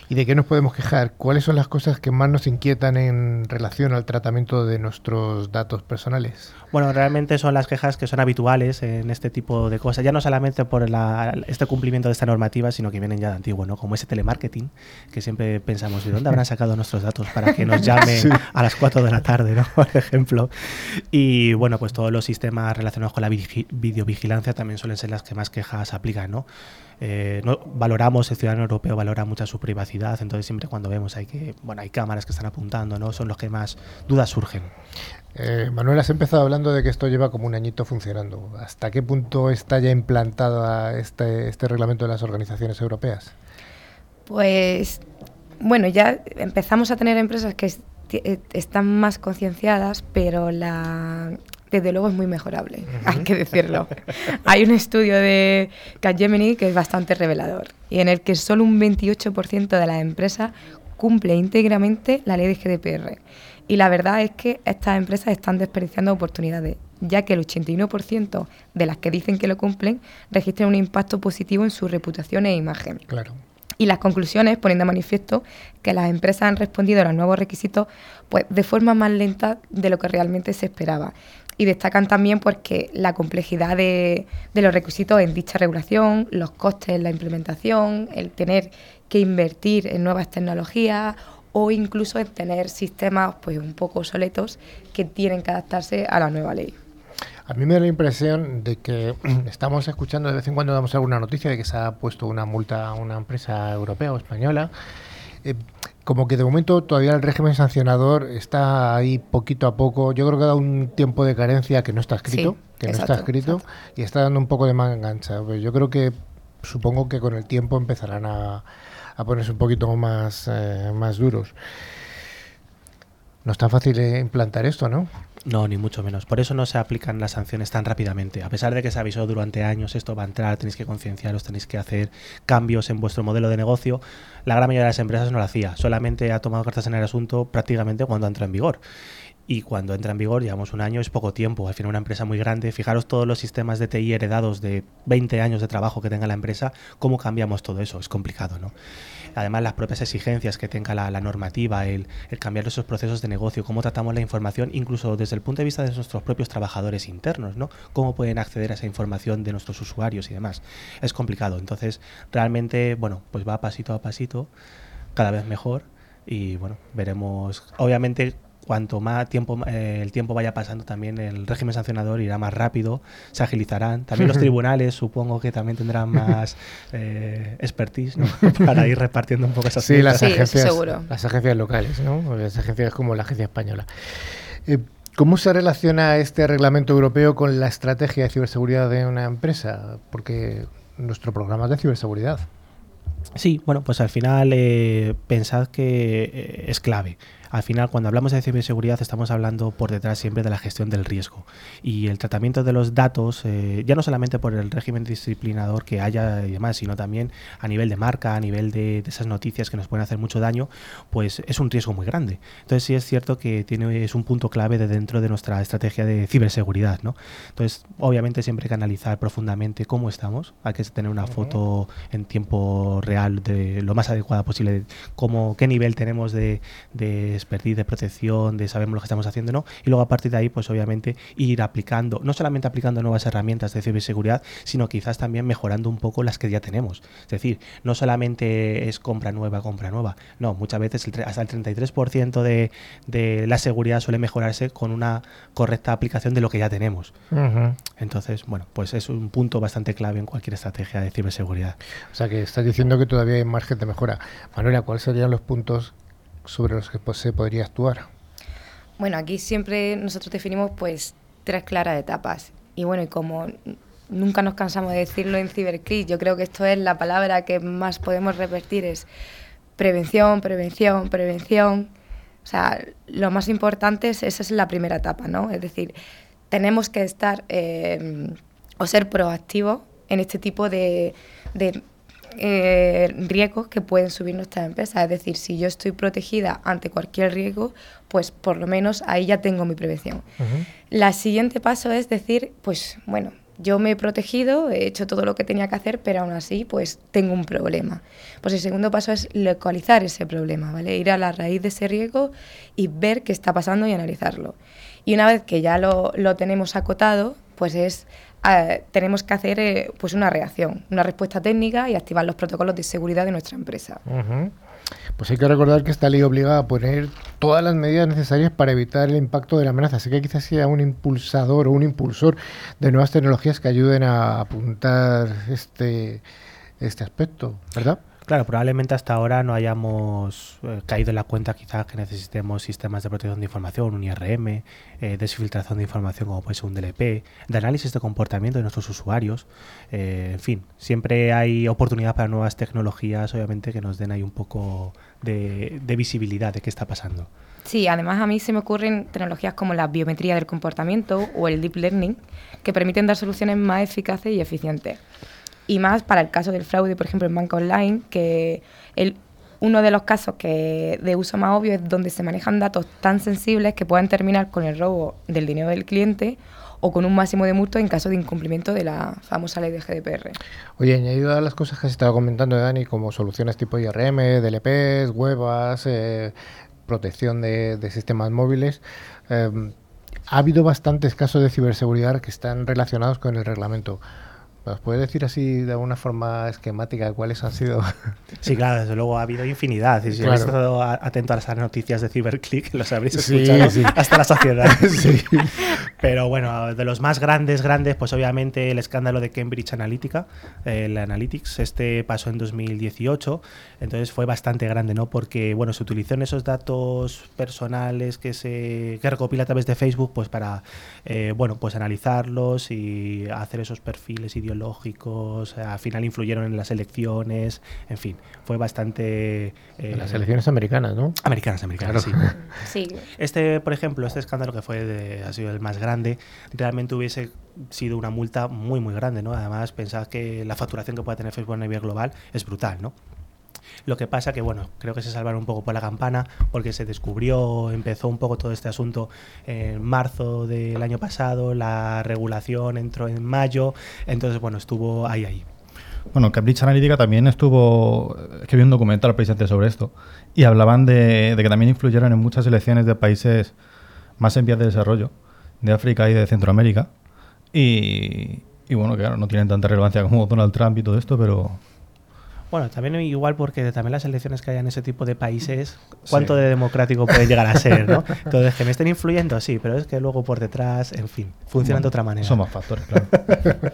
¿Y de qué nos podemos quejar? ¿Cuáles son las cosas que más nos inquietan en relación al tratamiento de nuestros datos personales? Bueno, realmente son las quejas que son habituales en este tipo de cosas, ya no solamente por la, este cumplimiento de esta normativa, sino que vienen ya de antiguo, ¿no? Como ese telemarketing, que siempre pensamos, ¿de dónde habrán sacado nuestros datos para que nos llamen a las 4 de la tarde, ¿no? Por ejemplo. Y bueno, pues todos los sistemas relacionados con la videovigilancia también suelen ser las que más quejas aplican, ¿no? Eh, no, valoramos, el ciudadano europeo valora mucho su privacidad, entonces siempre cuando vemos hay que, bueno, hay cámaras que están apuntando, ¿no? Son los que más dudas surgen. Eh, Manuel, has empezado hablando de que esto lleva como un añito funcionando. ¿Hasta qué punto está ya implantado este, este reglamento de las organizaciones europeas? Pues, bueno, ya empezamos a tener empresas que eh, están más concienciadas, pero la, desde luego es muy mejorable, hay que decirlo. Hay un estudio de Capgemini que es bastante revelador y en el que solo un 28% de las empresas cumple íntegramente la ley de GDPR. Y la verdad es que estas empresas están desperdiciando oportunidades, ya que el 81% de las que dicen que lo cumplen registran un impacto positivo en su reputación e imagen. Claro. Y las conclusiones ponen de manifiesto que las empresas han respondido a los nuevos requisitos pues, de forma más lenta de lo que realmente se esperaba y destacan también porque la complejidad de, los requisitos en dicha regulación, los costes en la implementación, el tener que invertir en nuevas tecnologías o incluso en tener sistemas pues un poco obsoletos que tienen que adaptarse a la nueva ley. A mí me da la impresión de que estamos escuchando de vez en cuando damos alguna noticia de que se ha puesto una multa a una empresa europea o española. Eh, como que de momento todavía el régimen sancionador está ahí poquito a poco. Yo creo que ha dado un tiempo de carencia que no está escrito, que no está escrito y está dando un poco de mangancha. Pues yo creo que supongo que con el tiempo empezarán a, ponerse un poquito más, eh, más duros. No es tan fácil eh, implantar esto, ¿no? No, ni mucho menos. Por eso no se aplican las sanciones tan rápidamente. A pesar de que se avisó durante años, esto va a entrar, tenéis que concienciaros, tenéis que hacer cambios en vuestro modelo de negocio. La gran mayoría de las empresas no lo hacía. Solamente ha tomado cartas en el asunto prácticamente cuando entra en vigor y cuando entra en vigor, llevamos un año, es poco tiempo. Al final, una empresa muy grande, fijaros todos los sistemas de TI heredados de 20 años de trabajo que tenga la empresa, ¿cómo cambiamos todo eso? Es complicado, ¿no? Además, las propias exigencias que tenga la, normativa, el, cambiar esos procesos de negocio, cómo tratamos la información, incluso desde el punto de vista de nuestros propios trabajadores internos, ¿no? Cómo pueden acceder a esa información de nuestros usuarios y demás. Es complicado. Entonces, realmente, bueno, pues va pasito a pasito, cada vez mejor y bueno, veremos. Obviamente cuanto más tiempo eh, el tiempo vaya pasando también el régimen sancionador irá más rápido, se agilizarán. También los tribunales supongo que también tendrán más eh, expertise para ir repartiendo un poco esas Sí, las agencias, las agencias locales, ¿no? las agencias como la agencia española. Eh, ¿Cómo se relaciona este reglamento europeo con la estrategia de ciberseguridad de una empresa? Porque nuestro programa es de ciberseguridad. Sí, bueno, pues al final pensad que es clave. Al final, cuando hablamos de ciberseguridad, estamos hablando por detrás siempre de la gestión del riesgo. Y el tratamiento de los datos, eh, ya no solamente por el régimen disciplinador que haya y demás, sino también a nivel de marca, a nivel de, esas noticias que nos pueden hacer mucho daño, pues es un riesgo muy grande. Entonces sí es cierto que tiene, es un punto clave de dentro de nuestra estrategia de ciberseguridad. ¿no? Entonces, obviamente siempre hay que analizar profundamente cómo estamos. Hay que tener una foto en tiempo real de lo más adecuada posible, cómo, qué nivel tenemos de, de expertise, de protección, de sabemos lo que estamos haciendo, ¿no? Y luego a partir de ahí, pues obviamente ir aplicando, no solamente aplicando nuevas herramientas de ciberseguridad, sino quizás también mejorando un poco las que ya tenemos. Es decir, no solamente es compra nueva, compra nueva, no, muchas veces hasta el 33% de, de la seguridad suele mejorarse con una correcta aplicación de lo que ya tenemos. Entonces, bueno, pues es un punto bastante clave en cualquier estrategia de ciberseguridad. O sea que estás diciendo que todavía hay margen de mejora. Manuela, ¿cuáles serían los puntos sobre los que se podría actuar? Bueno, aquí siempre nosotros definimos pues tres claras etapas. Y bueno, y como nunca nos cansamos de decirlo en CiberCrit, yo creo que esto es la palabra que más podemos repetir, es prevención, prevención, prevención. O sea, lo más importante es, esa es la primera etapa, ¿no? Es decir, tenemos que estar eh, o ser proactivos en este tipo de eh, riesgos que pueden subir nuestras empresas. Es decir, si yo estoy protegida ante cualquier riesgo, pues por lo menos ahí ya tengo mi prevención. La siguiente paso es decir, pues bueno, yo me he protegido, he hecho todo lo que tenía que hacer, pero aún así pues tengo un problema. Pues el segundo paso es localizar ese problema, ¿vale? Ir a la raíz de ese riesgo y ver qué está pasando y analizarlo. Y una vez que ya lo, lo tenemos acotado, pues es eh, tenemos que hacer eh, pues una reacción, una respuesta técnica y activar los protocolos de seguridad de nuestra empresa. Pues hay que recordar que esta ley obliga a poner todas las medidas necesarias para evitar el impacto de la amenaza. Así que quizás sea un impulsador o un impulsor de nuevas tecnologías que ayuden a apuntar este, este aspecto, ¿verdad? Claro, probablemente hasta ahora no hayamos eh, caído en la cuenta quizás que necesitemos sistemas de protección de información, un IRM, eh, desfiltración de información como puede ser un DLP, de análisis de comportamiento de nuestros usuarios. Eh, en fin, siempre hay oportunidad para nuevas tecnologías, obviamente, que nos den ahí un poco de, de visibilidad de qué está pasando. Sí, además a mí se me ocurren tecnologías como la biometría del comportamiento o el deep learning que permiten dar soluciones más eficaces y eficientes y más para el caso del fraude, por ejemplo, en banca online, que el, uno de los casos que de uso más obvio es donde se manejan datos tan sensibles que pueden terminar con el robo del dinero del cliente o con un máximo de multa en caso de incumplimiento de la famosa ley de GDPR. Oye, añadido a las cosas que has estado comentando, Dani, como soluciones tipo IRM, DLPs, webas, eh, protección de, sistemas móviles, eh, ha habido bastantes casos de ciberseguridad que están relacionados con el reglamento. ¿Nos puedes decir así de alguna forma esquemática cuáles han sido? Sí, claro, desde luego ha habido infinidad. Y si habéis estado atento a las noticias de CyberClick, los habréis escuchado hasta la sociedad. sí. Pero bueno, de los más grandes, grandes, pues obviamente el escándalo de Cambridge Analytica, el Analytics, este pasó en 2018, entonces fue bastante grande, ¿no? Porque, bueno, se utilizó en esos datos personales que se que recopila a través de Facebook, pues para, eh, bueno, pues analizarlos y hacer esos perfiles y ideológicos, al final influyeron en las elecciones, en fin, fue bastante... Eh, las elecciones americanas, ¿no? Americanas, americanas, sí. Este, por ejemplo, este escándalo que fue ha sido el más grande, realmente hubiese sido una multa muy, muy grande, ¿no? Además, pensad que la facturación que puede tener Facebook a nivel global es brutal, ¿no? Lo que pasa que, bueno, creo que se salvaron un poco por la campana porque se descubrió, empezó un poco todo este asunto en marzo del año pasado, la regulación entró en mayo, entonces, bueno, estuvo ahí, ahí. Bueno, Cambridge Analytica también estuvo, es que vi un documental precisamente sobre esto, y hablaban de, que también influyeron en muchas elecciones de países más en vías de desarrollo, de África y de Centroamérica, y, y bueno, claro, no tienen tanta relevancia como Donald Trump y todo esto, pero, bueno, también igual porque también las elecciones que hay en ese tipo de países, ¿cuánto de democrático puede llegar a ser, no? Entonces, que me estén influyendo, sí, pero es que luego por detrás, en fin, funcionan de otra manera. Son más factores, claro.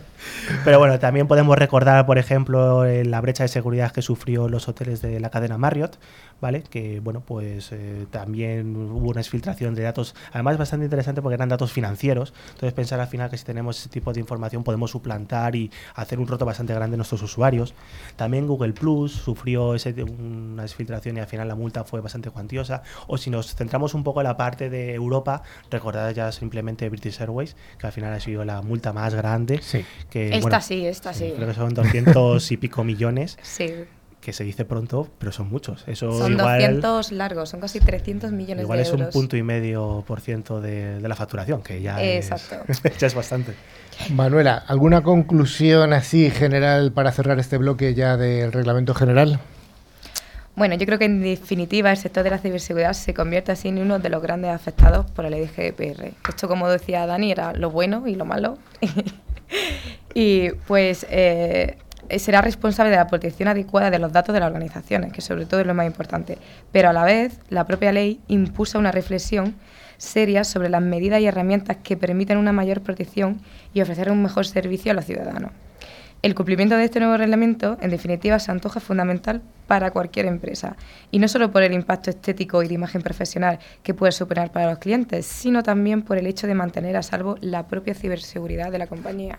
pero bueno, también podemos recordar, por ejemplo, la brecha de seguridad que sufrió los hoteles de la cadena Marriott, ¿vale? Que, bueno, pues eh, también hubo una exfiltración de datos, además bastante interesante porque eran datos financieros, entonces pensar al final que si tenemos ese tipo de información podemos suplantar y hacer un roto bastante grande a nuestros usuarios. También Google Plus sufrió ese, una desfiltración y al final la multa fue bastante cuantiosa. O si nos centramos un poco en la parte de Europa, recordad ya simplemente British Airways, que al final ha sido la multa más grande. Sí. Que, esta sí, esta sí. Creo que son 200 y pico millones. Sí que se dice pronto, pero son muchos. Eso son igual, 200 largos, son casi 300 millones de euros. Igual es un punto y medio por ciento de, la facturación, que ya, Exacto. Es, ya es bastante. Manuela, ¿alguna conclusión así general para cerrar este bloque ya del reglamento general? Bueno, yo creo que en definitiva el sector de la ciberseguridad se convierte así en uno de los grandes afectados por la ley de GDPR. Esto, como decía Dani, era lo bueno y lo malo. y pues eh, será responsable de la protección adecuada de los datos de las organizaciones, que sobre todo es lo más importante. Pero a la vez, la propia ley impulsa una reflexión serias sobre las medidas y herramientas que permiten una mayor protección y ofrecer un mejor servicio a los ciudadanos. El cumplimiento de este nuevo reglamento, en definitiva, se antoja fundamental para cualquier empresa, y no solo por el impacto estético y de imagen profesional que puede suponer para los clientes, sino también por el hecho de mantener a salvo la propia ciberseguridad de la compañía.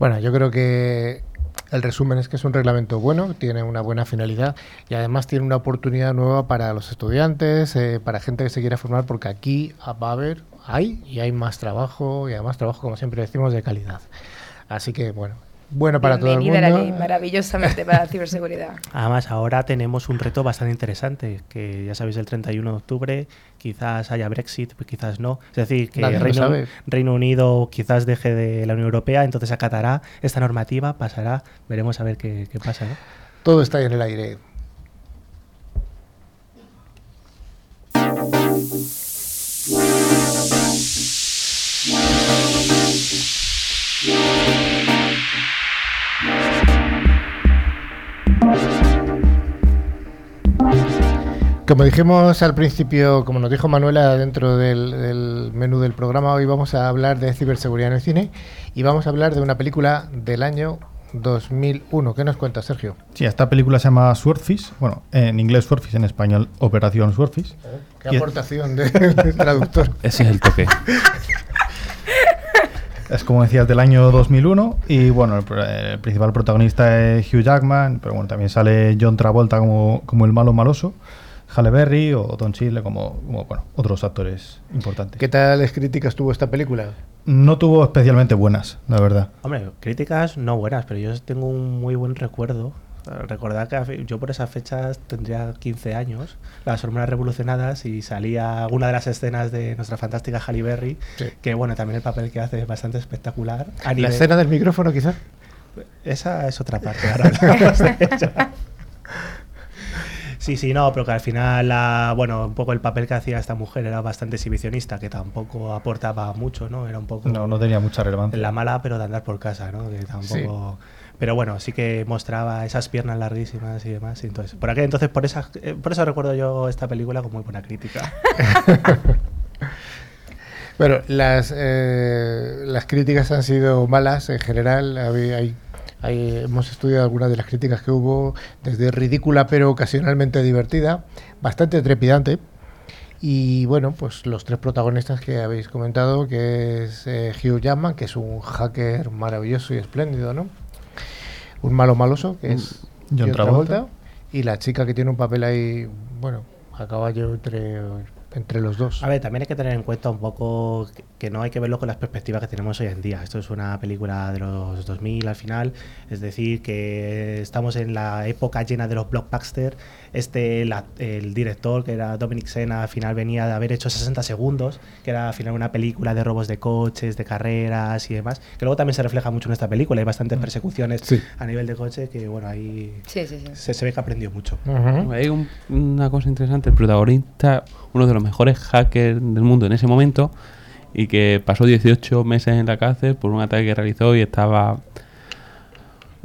Bueno, yo creo que el resumen es que es un reglamento bueno, tiene una buena finalidad y además tiene una oportunidad nueva para los estudiantes, eh, para gente que se quiera formar, porque aquí va a haber, hay y hay más trabajo y además trabajo, como siempre decimos, de calidad. Así que bueno, bueno para todo el Bienvenida mundo. la ley, maravillosamente para la ciberseguridad. Además, ahora tenemos un reto bastante interesante, que ya sabéis, el 31 de octubre quizás haya Brexit, pues quizás no. Es decir, que Reino. Reino Unido quizás deje de la Unión Europea, entonces acatará esta normativa, pasará, veremos a ver qué, qué pasa. ¿no? Todo está ahí en el aire. Como dijimos al principio, como nos dijo Manuela dentro del, del menú del programa, hoy vamos a hablar de ciberseguridad en el cine y vamos a hablar de una película del año 2001. ¿Qué nos cuenta Sergio? Sí, esta película se llama Swordfish. Bueno, en inglés Swordfish, en español Operación Swordfish. Qué Y- aportación de- del traductor. Ese es el toque. Es como decías del año 2001 y bueno, el, pr- el principal protagonista es Hugh Jackman, pero bueno, también sale John Travolta como, como el malo maloso, Halle Berry o Don Chile como, como, bueno, otros actores importantes. ¿Qué tales críticas tuvo esta película? No tuvo especialmente buenas, la verdad. Hombre, críticas no buenas, pero yo tengo un muy buen recuerdo. Recordad que yo por esas fechas tendría 15 años, las hormonas revolucionadas, y salía alguna de las escenas de nuestra fantástica Halle Berry, Sí. que bueno, también el papel que hace es bastante espectacular. A ¿La nivel- escena del micrófono quizás? Esa es otra parte, ahora. Sí, sí, no, pero que al final, la- bueno, un poco el papel que hacía esta mujer era bastante exhibicionista, que tampoco aportaba mucho, ¿no? Era un poco No, no tenía mucha relevancia. la mala, pero de andar por casa, ¿no? Que tampoco... Pero bueno, sí que mostraba esas piernas larguísimas y demás. y entonces, por aquel entonces, por, esa, eh, por eso recuerdo yo esta película con muy buena crítica. Bueno, las, eh, las críticas han sido malas en general. Había- hay- hemos estudiado algunas de las críticas que hubo, desde ridícula pero ocasionalmente divertida, bastante trepidante. Y bueno, pues los tres protagonistas que habéis comentado, que es eh, Hugh Jackman, que es un hacker maravilloso y espléndido, ¿no? Un malo maloso, que es John John Travolta. Travolta. Y la chica que tiene un papel ahí, bueno, a caballo entre, entre los dos. A ver, también hay que tener en cuenta un poco que- que no hay que verlo con las perspectivas que tenemos hoy en día. Esto es una película de los 2000 al final, es decir, que estamos en la época llena de los blockbusters. Este, la- el director, que era Dominic Sena, al final venía de haber hecho 60 segundos, que era al final una película de robos de coches, de carreras y demás, que luego también se refleja mucho en esta película. Hay bastantes persecuciones Sí. a nivel de coche que, bueno, ahí Sí, sí, sí. se, se ve que aprendió mucho. Ujú. Hay un- una cosa interesante, el protagonista, uno de los mejores hackers del mundo en ese momento, y que pasó 18 meses en la cárcel por un ataque que realizó y estaba...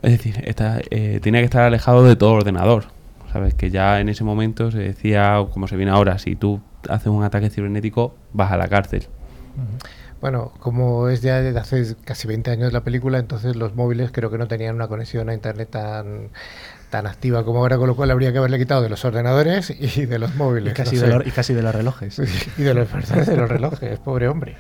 Es decir, está- eh, tenía que estar alejado de todo ordenador. Sabes que ya en ese momento se decía, como se viene ahora, si tú haces un ataque cibernético, vas a la cárcel. Bueno, como es ya de hace casi 20 años la película, entonces los móviles creo que no tenían una conexión a internet tan, tan activa como ahora, con lo cual habría que haberle quitado de los ordenadores y de los Y móviles. casi, no de los, y casi de los relojes. y de los, de los relojes, pobre hombre.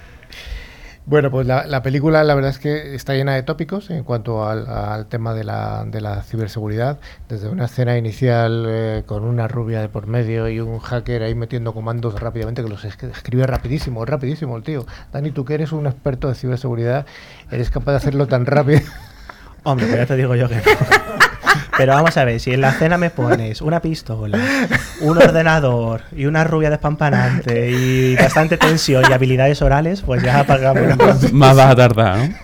Bueno, pues la, la película la verdad es que está llena de tópicos en cuanto al, al tema de la, de la ciberseguridad, desde una escena inicial eh, con una rubia de por medio y un hacker ahí metiendo comandos rápidamente que los es- escribe rapidísimo, rapidísimo el tío. Dani, tú que eres un experto de ciberseguridad, eres capaz de hacerlo tan rápido. Hombre, ya te digo yo que no. Pero vamos a ver, si en la cena me pones una pistola, un ordenador y una rubia despampanante y bastante tensión y habilidades orales, pues ya apagamos. Más vas a tardar, ¿no?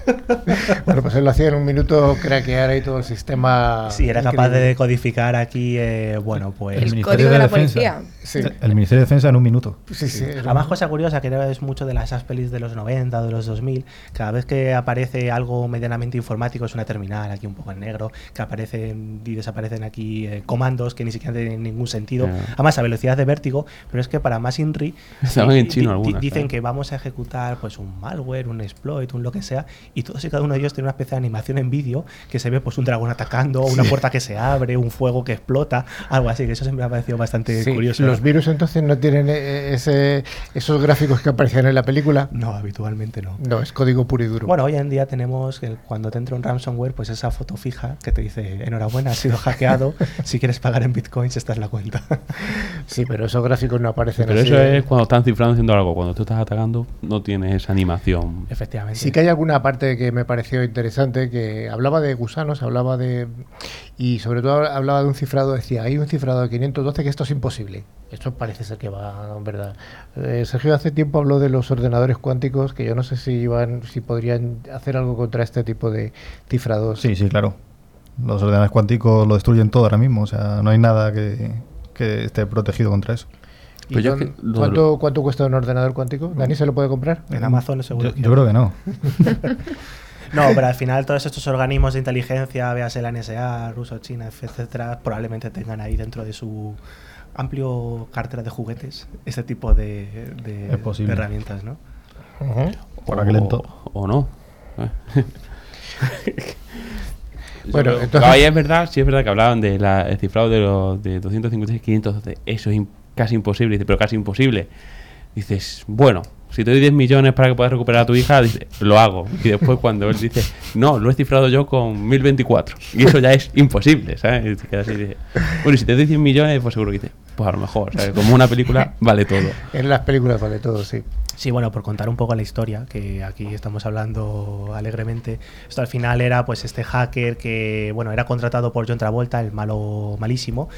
bueno, pues él lo hacía en un minuto craquear ahí todo el sistema. Si era capaz de codificar aquí, eh, bueno, pues... El El Ministerio código de de la Defensa. policía. Sí, El Ministerio de Defensa en un minuto. sí, sí. era Además, un- cosa curiosa, que es mucho de las pelis de los 90 o de los 2000, cada vez que aparece algo medianamente informático, es una terminal aquí un poco en negro, que aparecen y desaparecen aquí eh, comandos que ni siquiera tienen ningún sentido, además a velocidad de vértigo, pero es que para más INRI en chino algunas, dicen claro. que vamos a ejecutar pues un malware, un exploit, un lo que sea, y todos y cada uno de ellos tiene una especie de animación en vídeo que se ve pues un dragón atacando, una puerta que se abre, un fuego que explota, algo así, que eso siempre me ha parecido bastante Sí, curioso. Los virus entonces no tienen eh, ese, esos gráficos que aparecían en la película. No, habitualmente no. No, es código puro y duro. Bueno, hoy en día tenemos que cuando te entra un ransomware, pues esa foto fija que te dice enhorabuena, ha sido hackeado. si quieres pagar en bitcoins, esta es la cuenta. Sí, pero esos gráficos no aparecen Pero así. eso es cuando están cifrando haciendo algo. Cuando tú estás atacando, no tienes esa animación. Efectivamente. Sí que hay alguna parte que me pareció interesante, que hablaba de gusanos, hablaba de... Y sobre todo hablaba de un cifrado, decía, hay un cifrado de 512 que esto es imposible. Esto parece ser que va, en verdad. Eh, Sergio hace tiempo habló de los ordenadores cuánticos, que yo no sé si iban, si podrían hacer algo contra este tipo de cifrados. Sí, sí, claro. Los ordenadores cuánticos lo destruyen todo ahora mismo. O sea, no hay nada que, que esté protegido contra eso. ¿Y Pues yo con- ¿cuánto, ¿Cuánto cuesta un ordenador cuántico? ¿Dani se lo puede comprar? En Amazon seguro Yo, que- yo creo que no. No, pero al final todos estos organismos de inteligencia, véase la NSA, ruso, China, etcétera, probablemente tengan ahí dentro de su amplio cartera de juguetes este tipo de, de- Es posible. de herramientas, ¿no? Por aquel o, ento- o no. Bueno, entonces- ahí es verdad, sí es verdad que hablaban del cifrado de los de 256, 512. Eso es casi imposible. Dice, pero casi imposible. Dices, bueno, si te doy 10 millones para que puedas recuperar a tu hija, dice, lo hago. Y después cuando él dice, no, lo he cifrado yo con 1024. Y eso ya es imposible, ¿sabes? Y te quedas así, dice, bueno, y si te doy 100 millones, pues seguro que dice, pues a lo mejor, ¿sabes? Como una película vale todo. En las películas vale todo, sí. Sí, bueno, por contar un poco la historia, que aquí estamos hablando alegremente, esto al final era pues este hacker que, bueno, era contratado por John Travolta, el malo malísimo,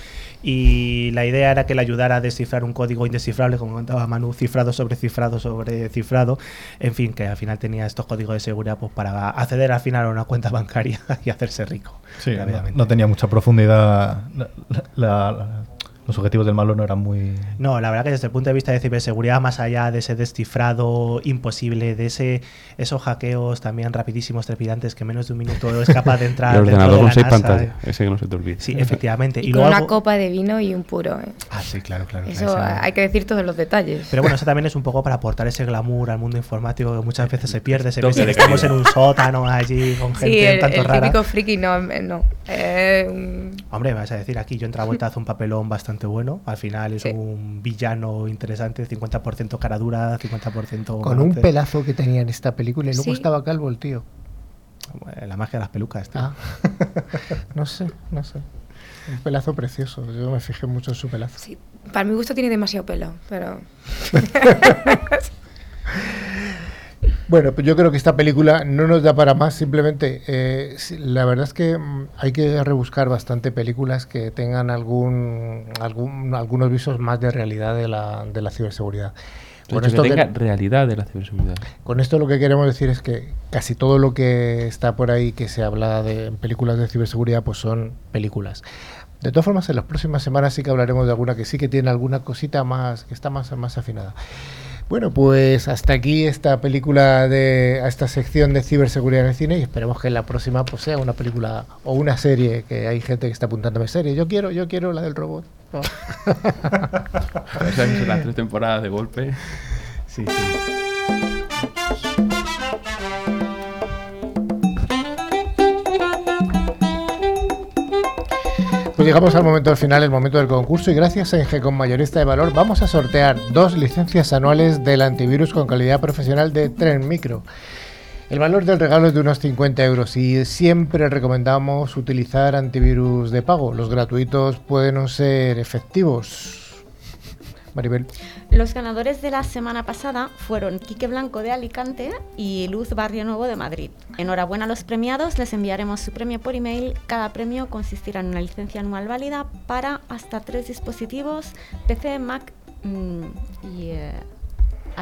y la idea era que le ayudara a descifrar un código indescifrable, como contaba Manu, cifrado sobre cifrado sobre cifrado, en fin, que al final tenía estos códigos de seguridad pues para acceder al final a una cuenta bancaria y hacerse rico. Sí, no, no tenía mucha profundidad. La- la- la- los objetivos del malo no eran muy. No, la verdad que desde el punto de vista de ciberseguridad, más allá de ese descifrado imposible, de ese esos hackeos también rapidísimos, trepidantes, que menos de un minuto es capaz de entrar. El dentro ordenador de con la 6 NASA, pantallas, eh. ese que no se te olvide. Sí, efectivamente. Y, Y, con luego una algo- copa de vino y un puro. ¿eh? Ah, sí, claro, claro. Eso hay que decir todos los detalles. Pero bueno, eso también es un poco para aportar ese glamour al mundo informático que muchas veces se pierde. Se piensa que estamos en un sótano allí con gente sí, el, tanto el rara. típico friki no, no. Eh, Hombre, me vas a decir aquí, John Travolta hace un papelón bastante bueno. Al final es Sí. un villano interesante, 50% cara dura, 50% Con un pelazo que tenía en esta película y luego Sí. estaba calvo el tío. La magia de las pelucas, tío. Ah, no sé, no sé. Un pelazo precioso. Yo me fijé mucho en su pelazo. sí, para mi gusto tiene demasiado pelo, pero Bueno, pues yo creo que esta película no nos da para más. Simplemente, eh, la verdad es que mm, hay que rebuscar bastante películas que tengan algún, algún algunos visos más de realidad de la, de la ciberseguridad. Con esto, que- tenga realidad de la ciberseguridad. con esto lo que queremos decir es que casi todo lo que está por ahí que se habla de en películas de ciberseguridad pues son películas. De todas formas, en las próximas semanas sí que hablaremos de alguna que sí que tiene alguna cosita más, que está más, más afinada. Bueno, pues hasta aquí esta película de a esta sección de ciberseguridad en el cine y esperemos que en la próxima pues sea una película o una serie que hay gente que está apuntándome serie. Yo quiero, yo quiero la del robot. No. Esas son las tres temporadas de golpe. Sí, sí. Pues llegamos al momento final, el momento del concurso y gracias a Ingecom Mayorista de Valor vamos a sortear dos licencias anuales del antivirus con calidad profesional de Tren Micro. El valor del regalo es de unos 50 euros y siempre recomendamos utilizar antivirus de pago. Los gratuitos pueden no ser efectivos. Los ganadores de la semana pasada fueron Quique Blanco de Alicante y Luz Barrio Nuevo de Madrid. Enhorabuena a los premiados, les enviaremos su premio por email. Cada premio consistirá en una licencia anual válida para hasta tres dispositivos, PC, Mac mm, y eh,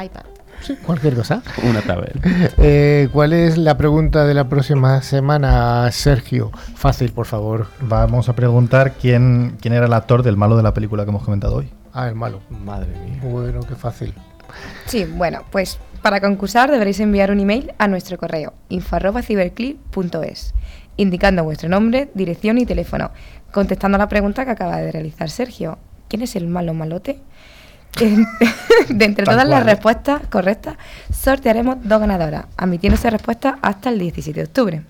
iPad. Cualquier cosa. Una taberna. Eh, ¿Cuál es la pregunta de la próxima semana, Sergio? Fácil, por favor. Vamos a preguntar quién, quién era el actor del malo de la película que hemos comentado hoy. Ah, el malo. Madre mía. Bueno, qué fácil. Sí, bueno, pues para concursar deberéis enviar un email a nuestro correo info@ciberclip.es, indicando vuestro nombre, dirección y teléfono, contestando a la pregunta que acaba de realizar Sergio. ¿Quién es el malo malote? de entre todas las cual. respuestas correctas, sortearemos dos ganadoras, admitiéndose respuestas hasta el 17 de octubre.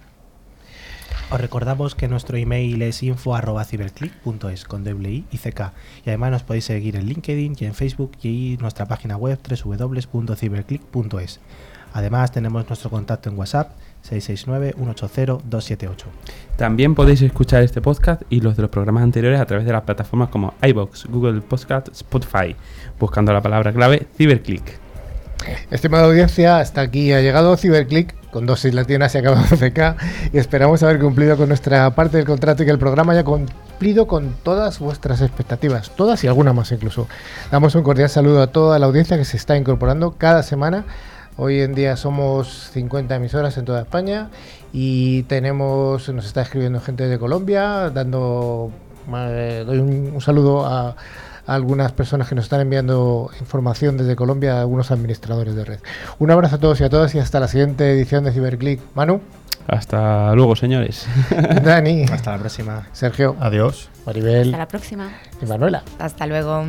Os recordamos que nuestro email es info.ciberclick.es con doble i y ck. Y además nos podéis seguir en LinkedIn y en Facebook y nuestra página web www.ciberclick.es. Además tenemos nuestro contacto en WhatsApp 669-180-278. También podéis escuchar este podcast y los de los programas anteriores a través de las plataformas como iBox, Google Podcast, Spotify, buscando la palabra clave Ciberclick. Estimada audiencia, hasta aquí ha llegado Ciberclick con dosis latinas y acabado CK y esperamos haber cumplido con nuestra parte del contrato y que el programa haya cumplido con todas vuestras expectativas, todas y alguna más incluso. Damos un cordial saludo a toda la audiencia que se está incorporando cada semana. Hoy en día somos 50 emisoras en toda España y tenemos, nos está escribiendo gente de Colombia, dando, eh, doy un, un saludo a, a algunas personas que nos están enviando información desde Colombia, algunos administradores de red. Un abrazo a todos y a todas y hasta la siguiente edición de Ciberclick. Manu, Hasta luego, señores. Dani, Hasta la próxima. Sergio, Adiós. Maribel Hasta la próxima. y Manuela. Hasta luego.